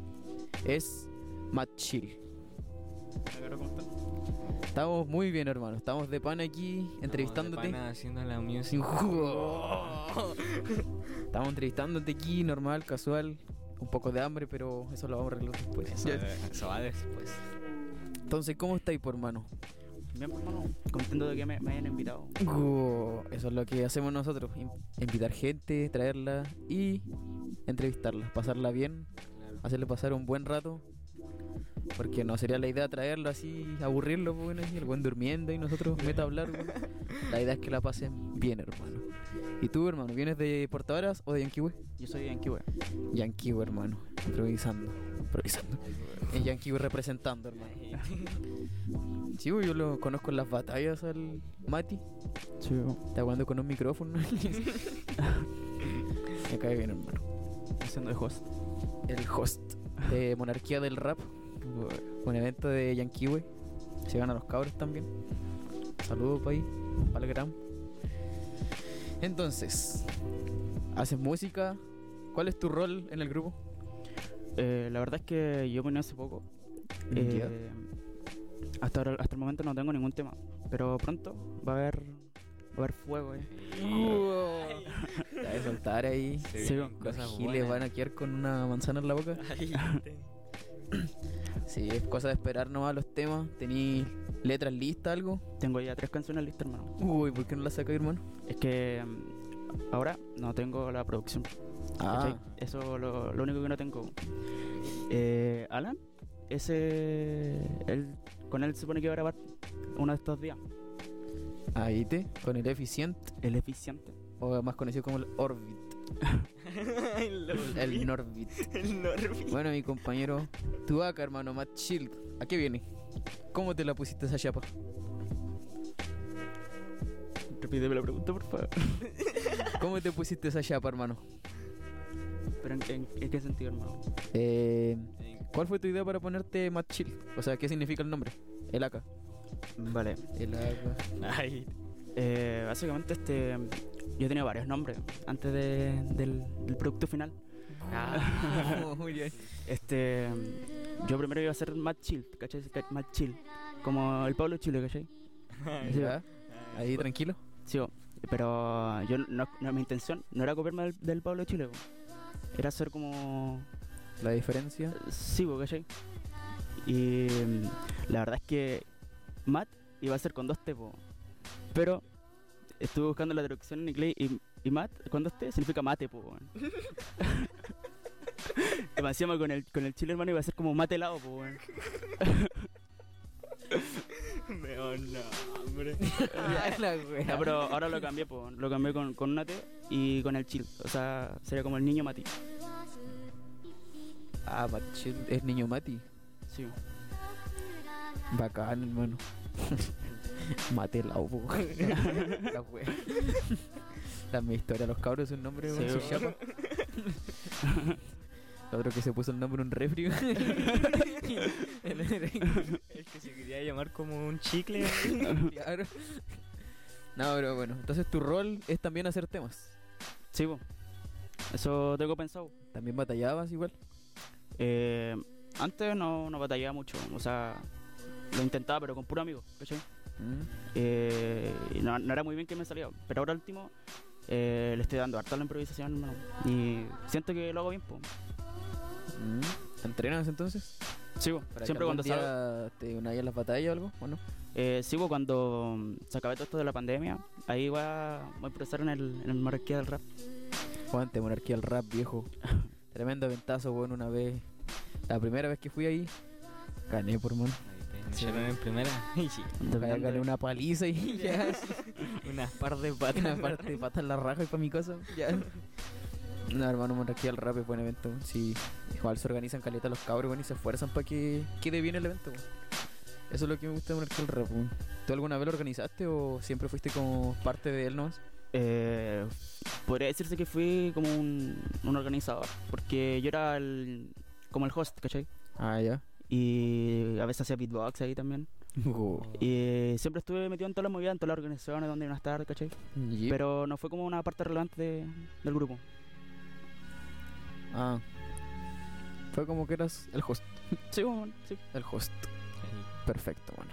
es Matt Chill. Estamos muy bien, hermano. Estamos de pan aquí entrevistándote. Estamos de pana haciendo la music. Estamos entrevistándote aquí, normal, casual. Un poco de hambre, pero eso lo vamos a arreglar después. Eso, eso va después. Entonces, ¿cómo estáis, por hermano? Bien, hermano, contento de que me, hayan invitado. Eso es lo que hacemos nosotros. in- Invitar gente, traerla y entrevistarla. Pasarla bien, hacerle pasar un buen rato. Porque no sería la idea traerlo así, aburrirlo, pues, bueno, el buen durmiendo y nosotros meta hablar. La idea es que la pasen bien, hermano. ¿Y tú, hermano, vienes de Portadoras o de Yanquiwe? Yo soy Yanquiwe. Yanquiwe, hermano. Improvisando. Improvisando. Es Yanquiwe representando, hermano. Sí, pues, yo lo conozco en las batallas al Mati. Sí, Está jugando con un micrófono. Me cae bien, hermano. haciendo de host. El host de Monarquía del Rap. Un evento de Yanquiwe. Se ganan los cabros también. Saludos para ahí, para el gram. Entonces, ¿haces música? ¿Cuál es tu rol en el grupo? Eh, la verdad es que yo vine hace poco. Eh, hasta, ahora, hasta el momento no tengo ningún tema. pero pronto va a haber, va a haber fuego, eh. Te vas a soltar ahí. Sí, Los cosas giles buenas. van a quedar con una manzana en la boca. Ay, Sí, es cosa de esperar nomás los temas. ¿Tení letras listas, algo? Tengo ya tres canciones listas, hermano. Uy, ¿por qué no las sacas, hermano? Es que mm, ahora no tengo la producción. Ah. Eso lo, lo único que no tengo. Eh, Alan, ese. Él, con él se supone que va a grabar uno de estos días. ahí te, con el eficiente, El eficiente. o más conocido como el Orbit, el el Norbit. El Norby. Bueno, mi compañero, tu acá, hermano, Matt Shield, ¿a qué viene? ¿Cómo te la pusiste esa chapa? Repíteme la pregunta, por favor. ¿Cómo te pusiste esa chapa, hermano? ¿Pero en, en- en qué sentido, hermano? Eh, ¿Cuál fue tu idea para ponerte Matt Shield? O sea, ¿qué significa el nombre? El AK. Vale. El AK. Ay, Eh, básicamente, este. Yo tenía varios nombres antes de- del, del producto final. Ah, muy bien. Este. Yo primero iba a ser Matt Chill, ¿cachai? Matt Chill. Como el Pablo Chile, ¿cachai? Sí, ¿Ya? Ahí tranquilo. Sí, pero yo no, no- mi intención no era copiarme del, del Pablo Chile, era hacer como. La diferencia. Sí, ¿cachai? Y mm, la verdad es que Matt iba a ser con dos T, bo. pero estuve buscando la traducción en inglés y, y Matt con dos T significa mate, po. weón. Encima con el, con el chile hermano iba a ser como mate helado, po, weón. me da un hambre. Ya, la wea. Ya, pero ahora lo cambié, po. lo cambié con, con una T y con el chill. O sea, sería como el niño Mati. Ah, Shield es niño Mati. Sí. Bacán, hermano. Mate la po. La wea. La mi historia, los cabros es un nombre, Sí, su chapa. El otro que se puso el nombre en un refri. El que se quería llamar como un chicle. claro. No, pero bueno, entonces tu rol es también hacer temas. Sí, po. Eso tengo pensado. También batallabas igual. Eh, antes no, no batallaba mucho. O sea, lo intentaba, pero con puro amigo, ¿cachai? Mm. Eh, no, no era muy bien que me salía. Pero ahora último eh, le estoy dando harta la improvisación, hermano. Y siento que lo hago bien, po. Mm. ¿Te entrenas entonces? Sí, po. Para Siempre cuando salgo. te unáis a las batallas o algo, ¿o no? Eh, sí, cuando se acabe todo esto de la pandemia, ahí voy a, voy a improvisar en el, en el marqués del rap. Juante, monarquía al rap, viejo. Tremendo ventazo, weón, una vez. La primera vez que fui ahí, gané por mano. Echaron en primera. Y sí, Gané, una paliza y ya. unas par de patas. Una parte de patas en la raja y para mi casa. Ya. No, hermano, monarquía al rap es buen evento. Sí, igual se organizan caleta los cabros, weón, y se esfuerzan para que quede bien el evento, weón. Eso es lo que me gusta de monarquía al rap, weón. ¿Tú alguna vez lo organizaste o siempre fuiste como parte de él nomás? Eh, podría decirse que fui como un, un organizador, porque yo era el, como el host, ¿cachai? Ah, ya. Y a veces hacía beatbox ahí también. Oh. Y siempre estuve metido en todas las movidas, en todas las organizaciones donde iban a estar, ¿cachai? Yep. Pero no fue como una parte relevante de- del grupo. Ah. Fue como que eras el host. Sí, bueno, sí. El host. Perfecto, bueno.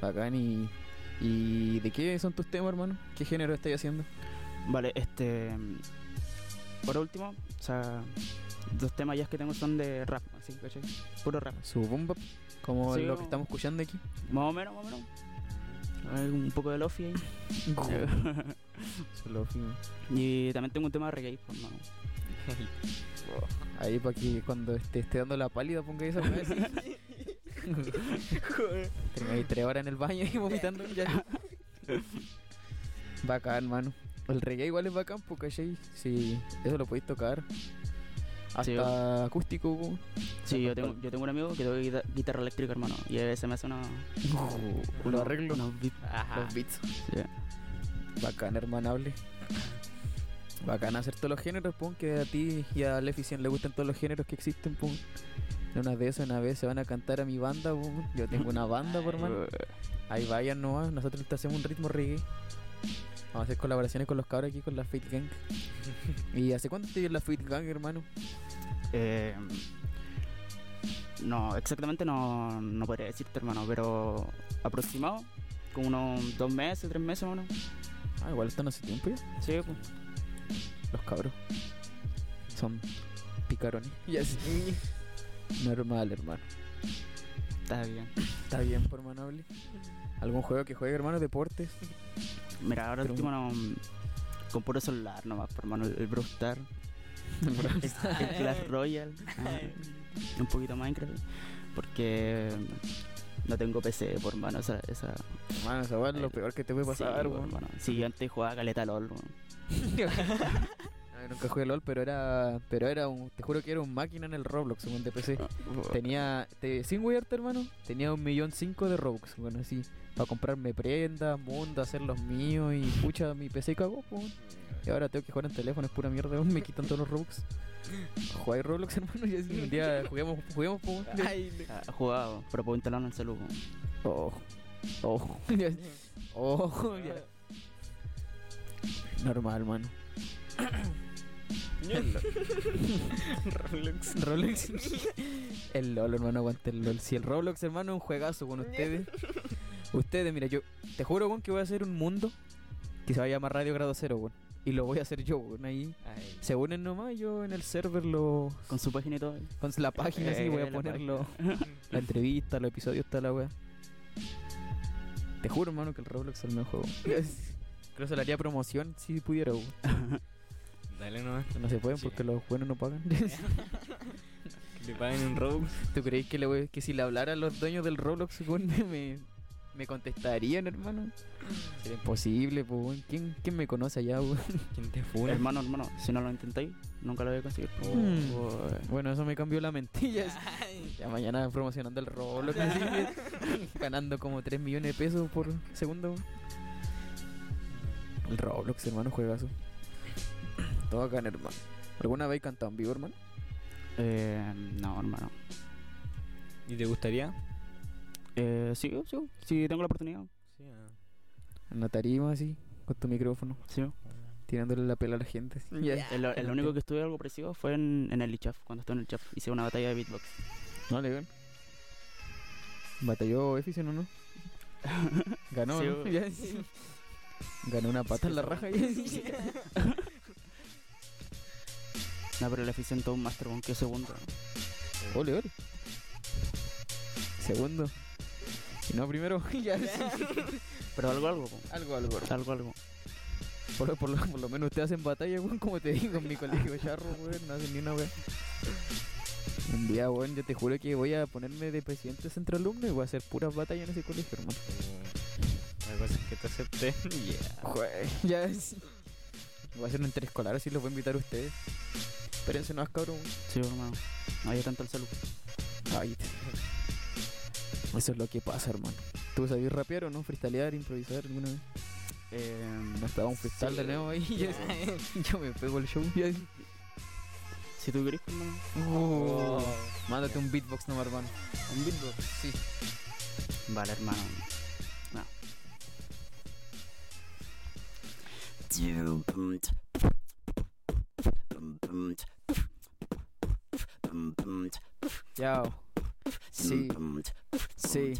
Bacán y... ¿Y de qué son tus temas, hermano? ¿Qué género estáis haciendo? Vale, este. Por último, o sea, dos temas ya que tengo son de rap, así, ¿cachai? Puro rap. Su boom bap, como Sí, lo que estamos escuchando aquí. Más o menos, más o menos. Hay un poco de lofi ahí. Lofi. y también tengo un tema de reggae, pues, mano. Ahí para que cuando esté, esté dando la pálida ponga esa weá así. Tengáis tres horas en el baño y vomitando ya. Bacán, mano. El reggae igual es bacán, porque ¿cachai? Sí, eso lo podéis tocar. Hasta Sí, acústico. Sí, yo tengo, yo tengo un amigo que toca guita- guitarra eléctrica, hermano. Y a veces me hace una, Lo unos- arreglo. unos beats. Los beats. Sí. Bacán, hermanable. Bacán hacer todos los géneros, pum, que a ti y a Leficien le gustan todos los géneros que existen, pum. En una de esas, una vez se van a cantar a mi banda, pum. Yo tengo una banda, por hermano. Ahí vayan nomás, nosotros te hacemos un ritmo reggae. Vamos a hacer colaboraciones con los cabros aquí con la Fate Gang. ¿Y hace cuánto te en la Fate Gang, hermano? Eh, no, exactamente no, no podría decirte, hermano, pero aproximado como unos dos meses, tres meses más o menos. Ah, igual están hace tiempo ya. Sí, pues. Los cabros. Son picarones. Ya sí. Normal, hermano. Está bien. Está bien, por manable. ¿Algún juego que juegue, hermano? ¿Deportes? Mira, ahora último no, mm, con puro celular nomás, por hermano. El, el Brawl Star, el, el Clash Royale, un poquito Minecraft. Porque no tengo PC, por mano. Esa, esa, Hermano, esa es lo peor que te puede pasar, sí, weón. hermano. Sí, yo antes jugaba caleta LOL, Ah, nunca jugué LOL, pero era, pero era un, te juro que era un máquina en el Roblox, según de PC. Tenía, te, sin weyarte, hermano, tenía un millón cinco de Robux, bueno, así, para comprarme prendas, mundo, hacer los míos y pucha, mi PC cagó, po. Y ahora tengo que jugar en teléfono, es pura mierda, me quitan todos los Robux. Jugáis Roblox, hermano, y así, un día juguemos, juguemos, po. weón. Ah, jugaba, pero puedo instalarlo en el celu, weón. Oh, oh, oh, ya. Normal, hermano. Roblox. Roblox. el LOL, hermano, aguante el LOL. Si el Roblox, hermano, es un juegazo con ustedes. ustedes, mira, yo te juro, weón, que voy a hacer un mundo que se va a llamar Radio Grado Cero, weón. Y lo voy a hacer yo, weón, ahí. Ay. Se unen nomás, yo en el server lo... Con su página y todo. Con la página así, voy Eh, a la ponerlo... La entrevista, los episodios, está la wea. Te juro, hermano, que el Roblox es el mejor juego. Creo que se le haría promoción si pudiera, weón. Dale nomás. No se pueden Sí. porque los buenos no pagan. Que le paguen un Robux. ¿Tú crees que, le voy- que si le hablara a los dueños del Roblox, me, me contestarían, hermano? Sería imposible, pues. ¿Quién, ¿Quién me conoce allá, weón? ¿Quién te funa? hermano, hermano, si no lo intentáis, nunca lo voy a conseguir. Mm. Oh, Bueno, eso me cambió la mentilla. Ya mañana promocionando el Roblox, así, ganando como 3 millones de pesos por segundo. El Roblox, hermano, juegazo. Todo acá, hermano. ¿Alguna vez cantado en vivo, hermano? Eh, no, hermano. ¿Y te gustaría? Eh, sí, sí, sí, tengo la oportunidad. Sí. ah. En la tarima, así, con tu micrófono, Sí. tirándole la pela a la gente. así. El, el único que estuve algo parecido fue en, en el ICHAF, cuando estuve en el ICHAF. Hice una batalla de beatbox. No, legal. Batalló Efficient o no? Ganó, Sí, ¿no? Ganó una pata en la raja. No, pero le todo un master, weón, que segundo. Ole, ole. Segundo. Y no primero. ya. Pero algo, algo, po. Algo, algo. algo, algo. Por, lo- por lo, por lo menos ustedes hacen batalla, weón, como te digo, en mi colegio charro, weón, no hacen ni una weón. Un día, weón, yo te juro que voy a ponerme de presidente de centro alumno y voy a hacer puras batallas en ese colegio, hermano. La cosa es que te acepté. Yeah. Jue- ya es. Voy a hacer un interescolar así los voy a invitar a ustedes. Espérense no cabrón. Sí, hermano. No había tanto el salud. Ay. Eso es lo que pasa, hermano. ¿Tú sabías rapear o no? ¿Freestylear, improvisar alguna vez? Eh, No estaba un freestyle Sí. de nuevo ahí. Yo, yo me pego el show. si tú querés, hermano. Oh. Mándate un beatbox nomás, hermano. Un beatbox. Sí. Vale, hermano. No. Chao. Sí. Sí.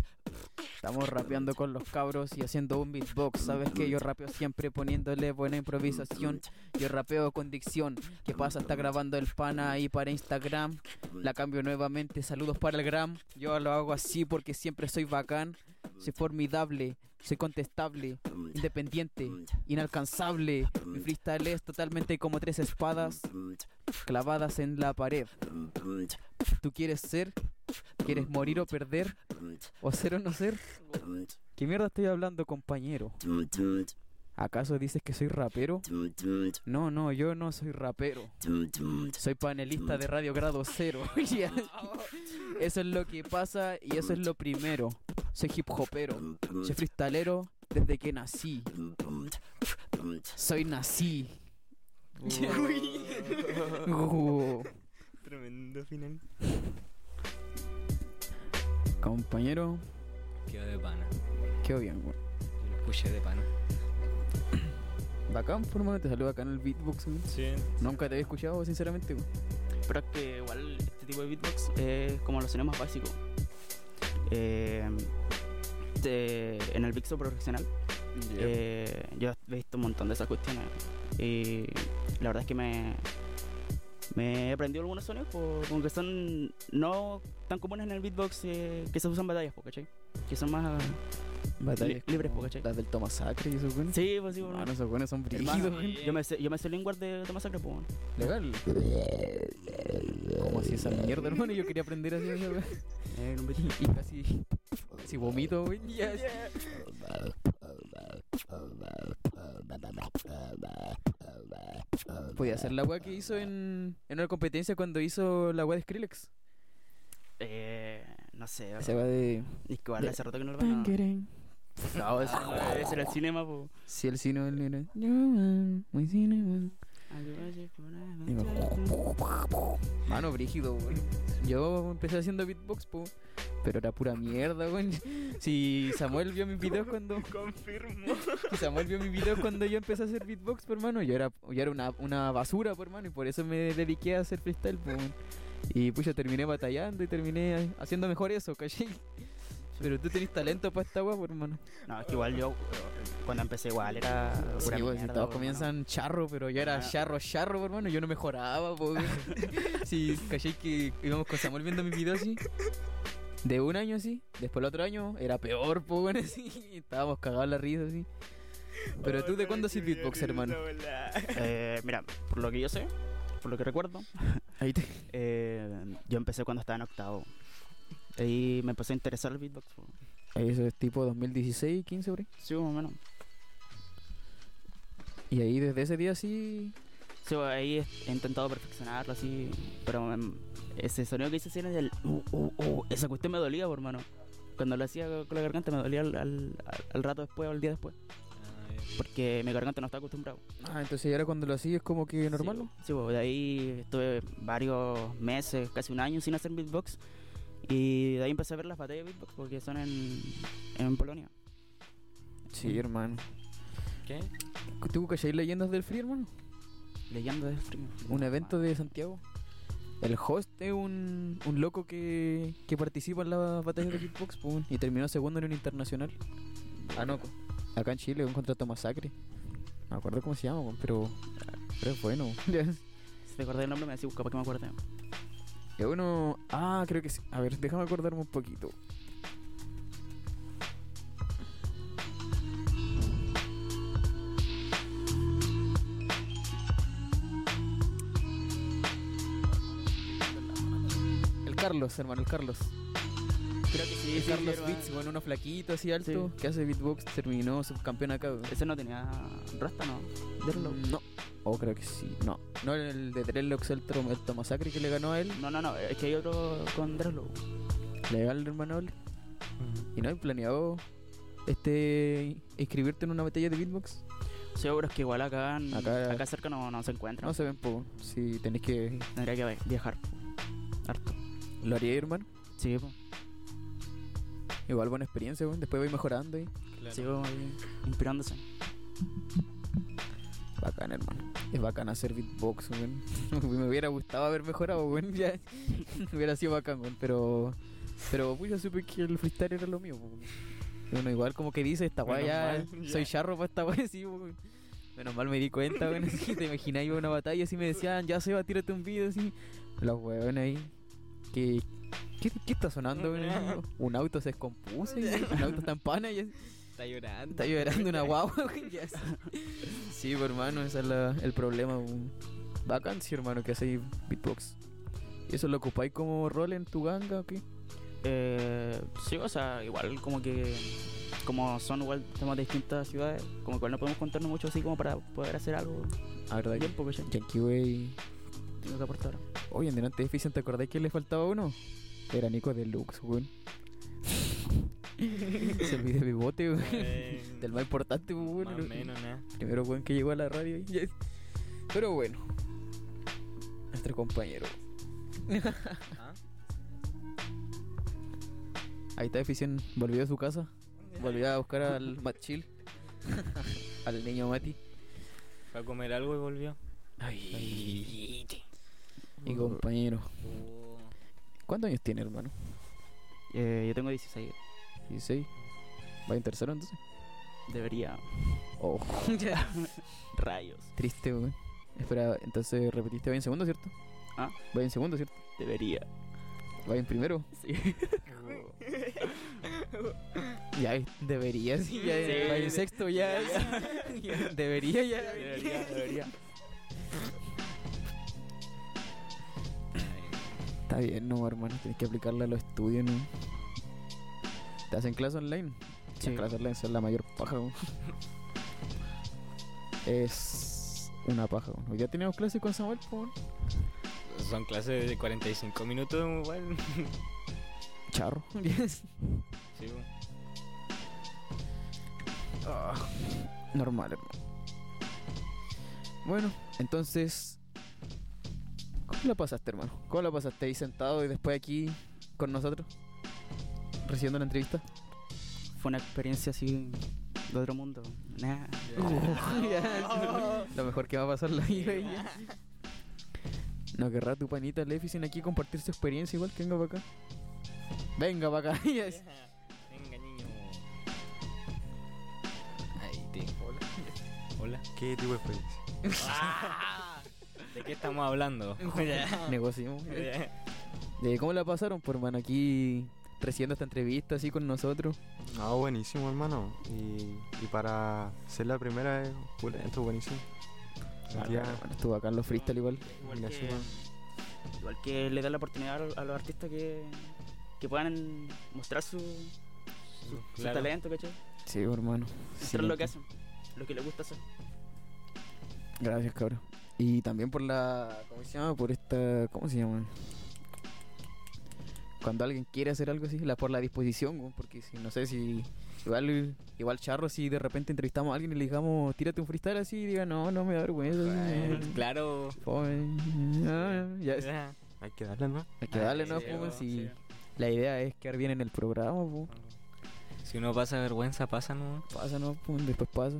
Estamos rapeando con los cabros y haciendo un beatbox. Sabes que yo rapeo siempre poniéndole buena improvisación. Yo rapeo con dicción. ¿Qué pasa? Está grabando el pana ahí para Instagram. La cambio nuevamente. Saludos para el gram. Yo lo hago así porque siempre soy bacán. Soy formidable. Soy contestable. Independiente. Inalcanzable. Mi freestyle es totalmente como tres espadas clavadas en la pared. ¿Tú quieres ser? ¿Quieres morir o perder? ¿O ser o no ser? ¿Qué mierda estoy hablando, compañero? ¿Acaso dices que soy rapero? No, no, yo no soy rapero. Soy panelista de Radio Grado Cero. Eso es lo que pasa y eso es lo primero. Soy hip hopero. Soy freestalero desde que nací. Soy nací. Uh, Tremendo final. Compañero, Quedó de pana. quedó bien, weón. Yo lo escuché de pana. Bacán, por mano, te salió bacán el beatbox, weón. Sí. Nunca te había escuchado, sinceramente, weón. Pero es que igual este tipo de beatbox es como los sonidos más básicos. Eh, en el Vixo profesional. Eh, yo he visto un montón de esas cuestiones y la verdad es que me, me he aprendido algunos sonidos po, como que son no tan comunes en el beatbox eh, que se usan batallas, ¿cachai? Que son más Batallas li- libres, ¿cachai? Las del Tomasacre y esos buenos. Sí, pues sí, bueno. Mano, esos buenos son weón. yo me sé, yo me sé el lingüar de Tomás Sacre, po. Legal. ¿Cómo así esa mierda, hermano? Yo quería aprender así, weá. Eh, no me- Y casi. Casi vomito, güey. Ya. Podía hacer la weá que hizo en, en una competencia cuando hizo la weá de Skrillex. Eh, no sé, Esa weá de. es que igual hace rato que no lo. No, Panqueren. no ese, ese era el cinema, po. Sí, el cine del nene. Yo, man, muy cinema. Mano, brígido, weón. Yo empecé haciendo beatbox, po. Pero era pura mierda, weón. Si Samuel vio mis videos cuando. Confirmo. Si Samuel vio mis videos cuando yo empecé a hacer beatbox, por hermano. Yo era, yo era una, una basura, por hermano. Y por eso me dediqué a hacer freestyle, po, weón. Y pues yo terminé batallando y terminé haciendo mejor eso, ¿cachai? Pero tú tenés talento para esta weá, por hermano. No, es que igual yo, cuando empecé igual, era Sí, pura si mierda, todos comienzan charro, pero yo era Ah. charro, charro, por hermano. Yo no mejoraba, po. Sí, ¿cachai? Que íbamos con Samuel viendo mis videos así. De un año así. Después el otro año era peor, po, weón, así. Estábamos cagados la risa, así. Pero tú, ¿de cuándo haces beatbox, hermano? ¿no? Eh, mira, por lo que yo sé, por lo que recuerdo, Ahí te... eh, yo empecé cuando estaba en octavo. Ahí me empezó a interesar el beatbox. po. Eso es tipo 2016, 15, por ahí. Sí, más o menos. Y ahí desde ese día sí. Sí, ahí he, intentado perfeccionarlo así, pero em, ese sonido que hice así era del... Uh, uh, uh, esa cuestión me dolía, por hermano. Cuando lo hacía con la garganta me dolía al, al, al rato después o al día después, porque mi garganta no está acostumbrado. Ah, entonces ya era cuando lo hacías como que normal. Sí, sí, pues, de ahí estuve varios meses, casi un año sin hacer beatbox. Y de ahí empecé a ver las batallas de beatbox porque son en, en Polonia. Sí, hermano. ¿Qué? ¿Tú cachai leyendas del free, hermano? Leyendo de frío. Un evento de Santiago. El host es un, un loco que, que participa en las batallas de beatbox po, weón, y terminó segundo en un internacional. Ah, no, co- acá en Chile, un contrato masacre. No me acuerdo cómo se llama, pero, pero es bueno. Si te acordás del nombre me decís, capaz que me acuerde. Es uno. Ah, creo que sí. A ver, déjame acordarme un poquito. Carlos, hermano, el Carlos. Creo que sí, el sí, Carlos sí, Beats, bueno, uno flaquito así alto, Sí. que hace beatbox, terminó subcampeón acá. Ese no tenía rasta, ¿no? Dreadlock. No. Oh, creo que sí. No. No, el de Dreadlocks, el, Trom- el Tomasacre que le ganó a él. No, no, no, es que hay otro con Dreadlock. Legal, hermano. Oli. ¿Y no hay planeado este inscribirte en una batalla de beatbox? Sí, pero es que igual acá, Acá- acá, cerca no, no se encuentra. No se ven poco. Si tenéis que. Tendría que viajar. Harto. ¿Lo haría, hermano? Sí, pues. Igual buena experiencia, weón. Después voy mejorando y. Sigo ahí inspirándose. Bacán, hermano. Es bacán hacer beatbox, weón. Me hubiera gustado haber mejorado, weón. Ya. hubiera sido bacán, weón. Pero. Pero, pues yo supe que el freestyle era lo mío, weón. Uno igual como que dice, esta weá ya. mal, ya. Soy charro para esta weá, sí, weón. Menos mal me di cuenta, weón. Así te a una batalla así me decían, ya se va, tírate un video así. Los weones ahí. ¿Qué, qué, qué está sonando? Un auto se descompuso, y un auto está en pana y. Está llorando. Está llorando una guagua, sé. Sí, pues, hermano, ese es la- el problema. un Bacán, sí, hermano, que hacéis beatbox. ¿Y eso lo ocupáis como rol en tu ganga o qué? Eh, sí, o sea, igual como que como son igual estamos de distintas ciudades, como que igual no podemos contarnos mucho así como para poder hacer algo Ah, verdad bien, que porque ya Yankee Way. Tengo que aportar. Oye, en Delante Deficient, ¿te acordáis que le faltaba uno? Era Nico Deluxe, weón. Se olvidó mi bote, weón. Eh, Del más importante, pues, weón. Más o menos, nada. Primero, weón, que llegó a la radio. Pero bueno. Nuestro compañero. ¿Ah? Ahí está Deficient, volvió a su casa. Volvió a buscar al Matt Chill. al niño Mati. Fue a comer algo y volvió. Ay. Mi compañero. ¿Cuántos años tiene, hermano? Eh, yo tengo 16. 16. ¿Va en tercero entonces? Debería. Oh, Rayos. triste, weón. Espera, entonces repetiste, va en segundo, ¿cierto? Ah. Va en segundo, ¿cierto? Debería. Va en primero. Sí. Ya, debería, sí, ya. Sí. va en sexto, ya. ya, Debería, ya. Debería, debería. Bien, no, hermano. Tienes que aplicarla a los estudios, ¿no? ¿Te hacen clase online? Sí. Las clases online son la mayor paja, weón. Es una paja. Hoy ya teníamos clase con Samuel, weón. Son clases de 45 minutos, igual. Charro. Sí, weón. Ah, normal, hermano. Bueno, entonces. ¿Cómo la pasaste, hermano? ¿Cómo la pasaste ahí sentado y después aquí con nosotros? Recibiendo la entrevista. Fue una experiencia así de otro mundo. Nah. Lo mejor que va a pasar la vida. No querrá tu panita Leficin aquí compartir su experiencia igual que venga para acá. Venga para acá. Yes. Venga, niño. Ahí te. Hola. Hola. ¿Qué tipo de experiencia? ¿De qué estamos hablando? Negociamos. Eh, ¿Cómo la pasaron, por hermano? Aquí recibiendo esta entrevista así con nosotros. No, buenísimo, hermano. Y, y para ser la primera, es pulento, buenísimo. Bueno, estuvo acá en los freestyle igual. Igual que, igual le da la oportunidad a, los artistas que, que puedan mostrar su, su, talento, ¿cachai? Sí, hermano. Mostrar Sí. lo que hacen, lo que les gusta hacer. Gracias, cabrón. Y también por la. ¿Cómo se llama? Por esta. ¿Cómo se llama? Cuando alguien quiere hacer algo así, la, por la disposición, porque si no sé si. Igual, igual charro, si de repente entrevistamos a alguien y le digamos, tírate un freestyle así, y diga, no, no me da vergüenza. Claro. ya es- Hay que darle, ¿no? hay que darle, ¿no? Sí, sí. La idea es quedar bien en el programa, po. Si uno pasa vergüenza, pasa, ¿no? pasa, ¿no? Po, después pasa.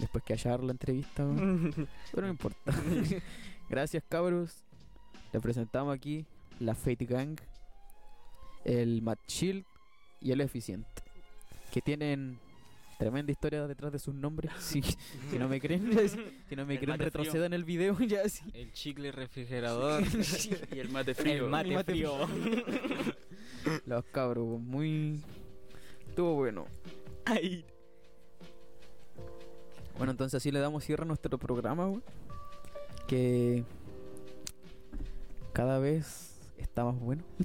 Después que hallar la entrevista, weón. Pero no importa. Gracias, cabros. Le presentamos aquí la Fate Gang, el Matt Shield y el Eficiente. Que tienen tremenda historia detrás de sus nombres. Si, si no me creen, si no me El creen, retrocedan el video ya sí. El chicle refrigerador. y el mate el frío. mate, mate frío. Los cabros, muy. Estuvo bueno. Bueno, entonces así le damos cierre a nuestro programa, weón. Que cada vez está más bueno.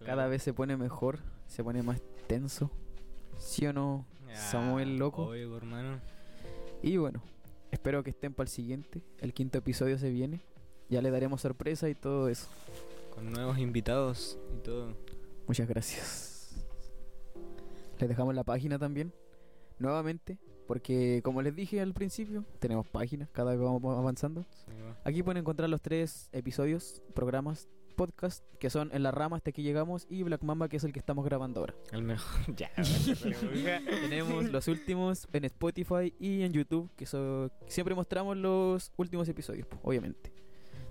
Mm, Cada vez se pone mejor, se pone más tenso. ¿Sí o no, Samuel loco? Obvio, hermano. Y bueno, espero que estén para el siguiente. El quinto episodio se viene. Ya le daremos sorpresa y todo eso. Con nuevos invitados y todo. Muchas gracias. Les dejamos la página también. Nuevamente. Porque como les dije al principio, tenemos páginas cada vez vamos avanzando. Sí. Aquí pueden encontrar los tres episodios, programas, podcast, que son En la rama hasta que llegamos y Black Mamba, que es el que estamos grabando ahora. El mejor. ya, Tenemos los últimos en Spotify y en YouTube, que so- siempre mostramos los últimos episodios, obviamente.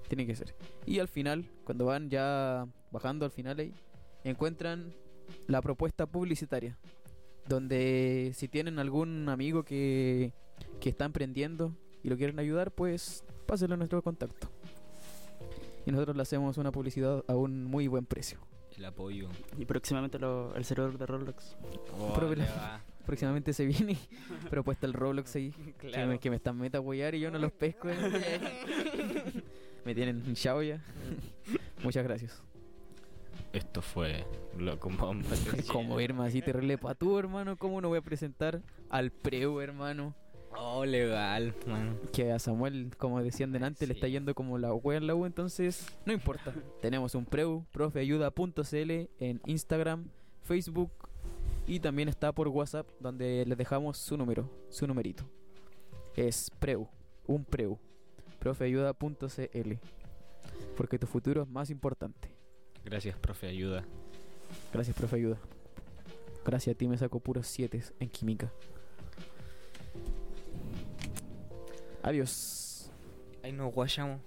Tiene que ser. Y al final, cuando van ya bajando al final ahí, encuentran la propuesta publicitaria. Donde si tienen algún amigo que, que está emprendiendo y lo quieren ayudar, pues pásenlo a nuestro contacto. Y nosotros le hacemos una publicidad a un muy buen precio. El apoyo. Y próximamente lo- el servidor de Roblox. Oh. Próximamente se viene propuesta el Roblox ahí. Que, Claro. me, que me están meta a apoyar y yo no los pesco. eh. me tienen hinchado ya. Muchas gracias. Esto fue Loco Bomba. Como irme así terrible pa' tú, hermano. ¿Cómo no voy a presentar al Preu, hermano? Oh, legal, man. Que a Samuel, como decían delante, le está yendo como la wea en la U. Entonces, no importa. Tenemos un Preu, profeayuda.cl en Instagram, Facebook y también está por WhatsApp, donde les dejamos su número, su numerito. Es Preu, un Preu, profeayuda.cl. Porque tu futuro es más importante. Gracias, profe, ayuda. Gracias, profe ayuda. Gracias a ti me saco puros 7 en química. Adiós. Ahí nos guayamos.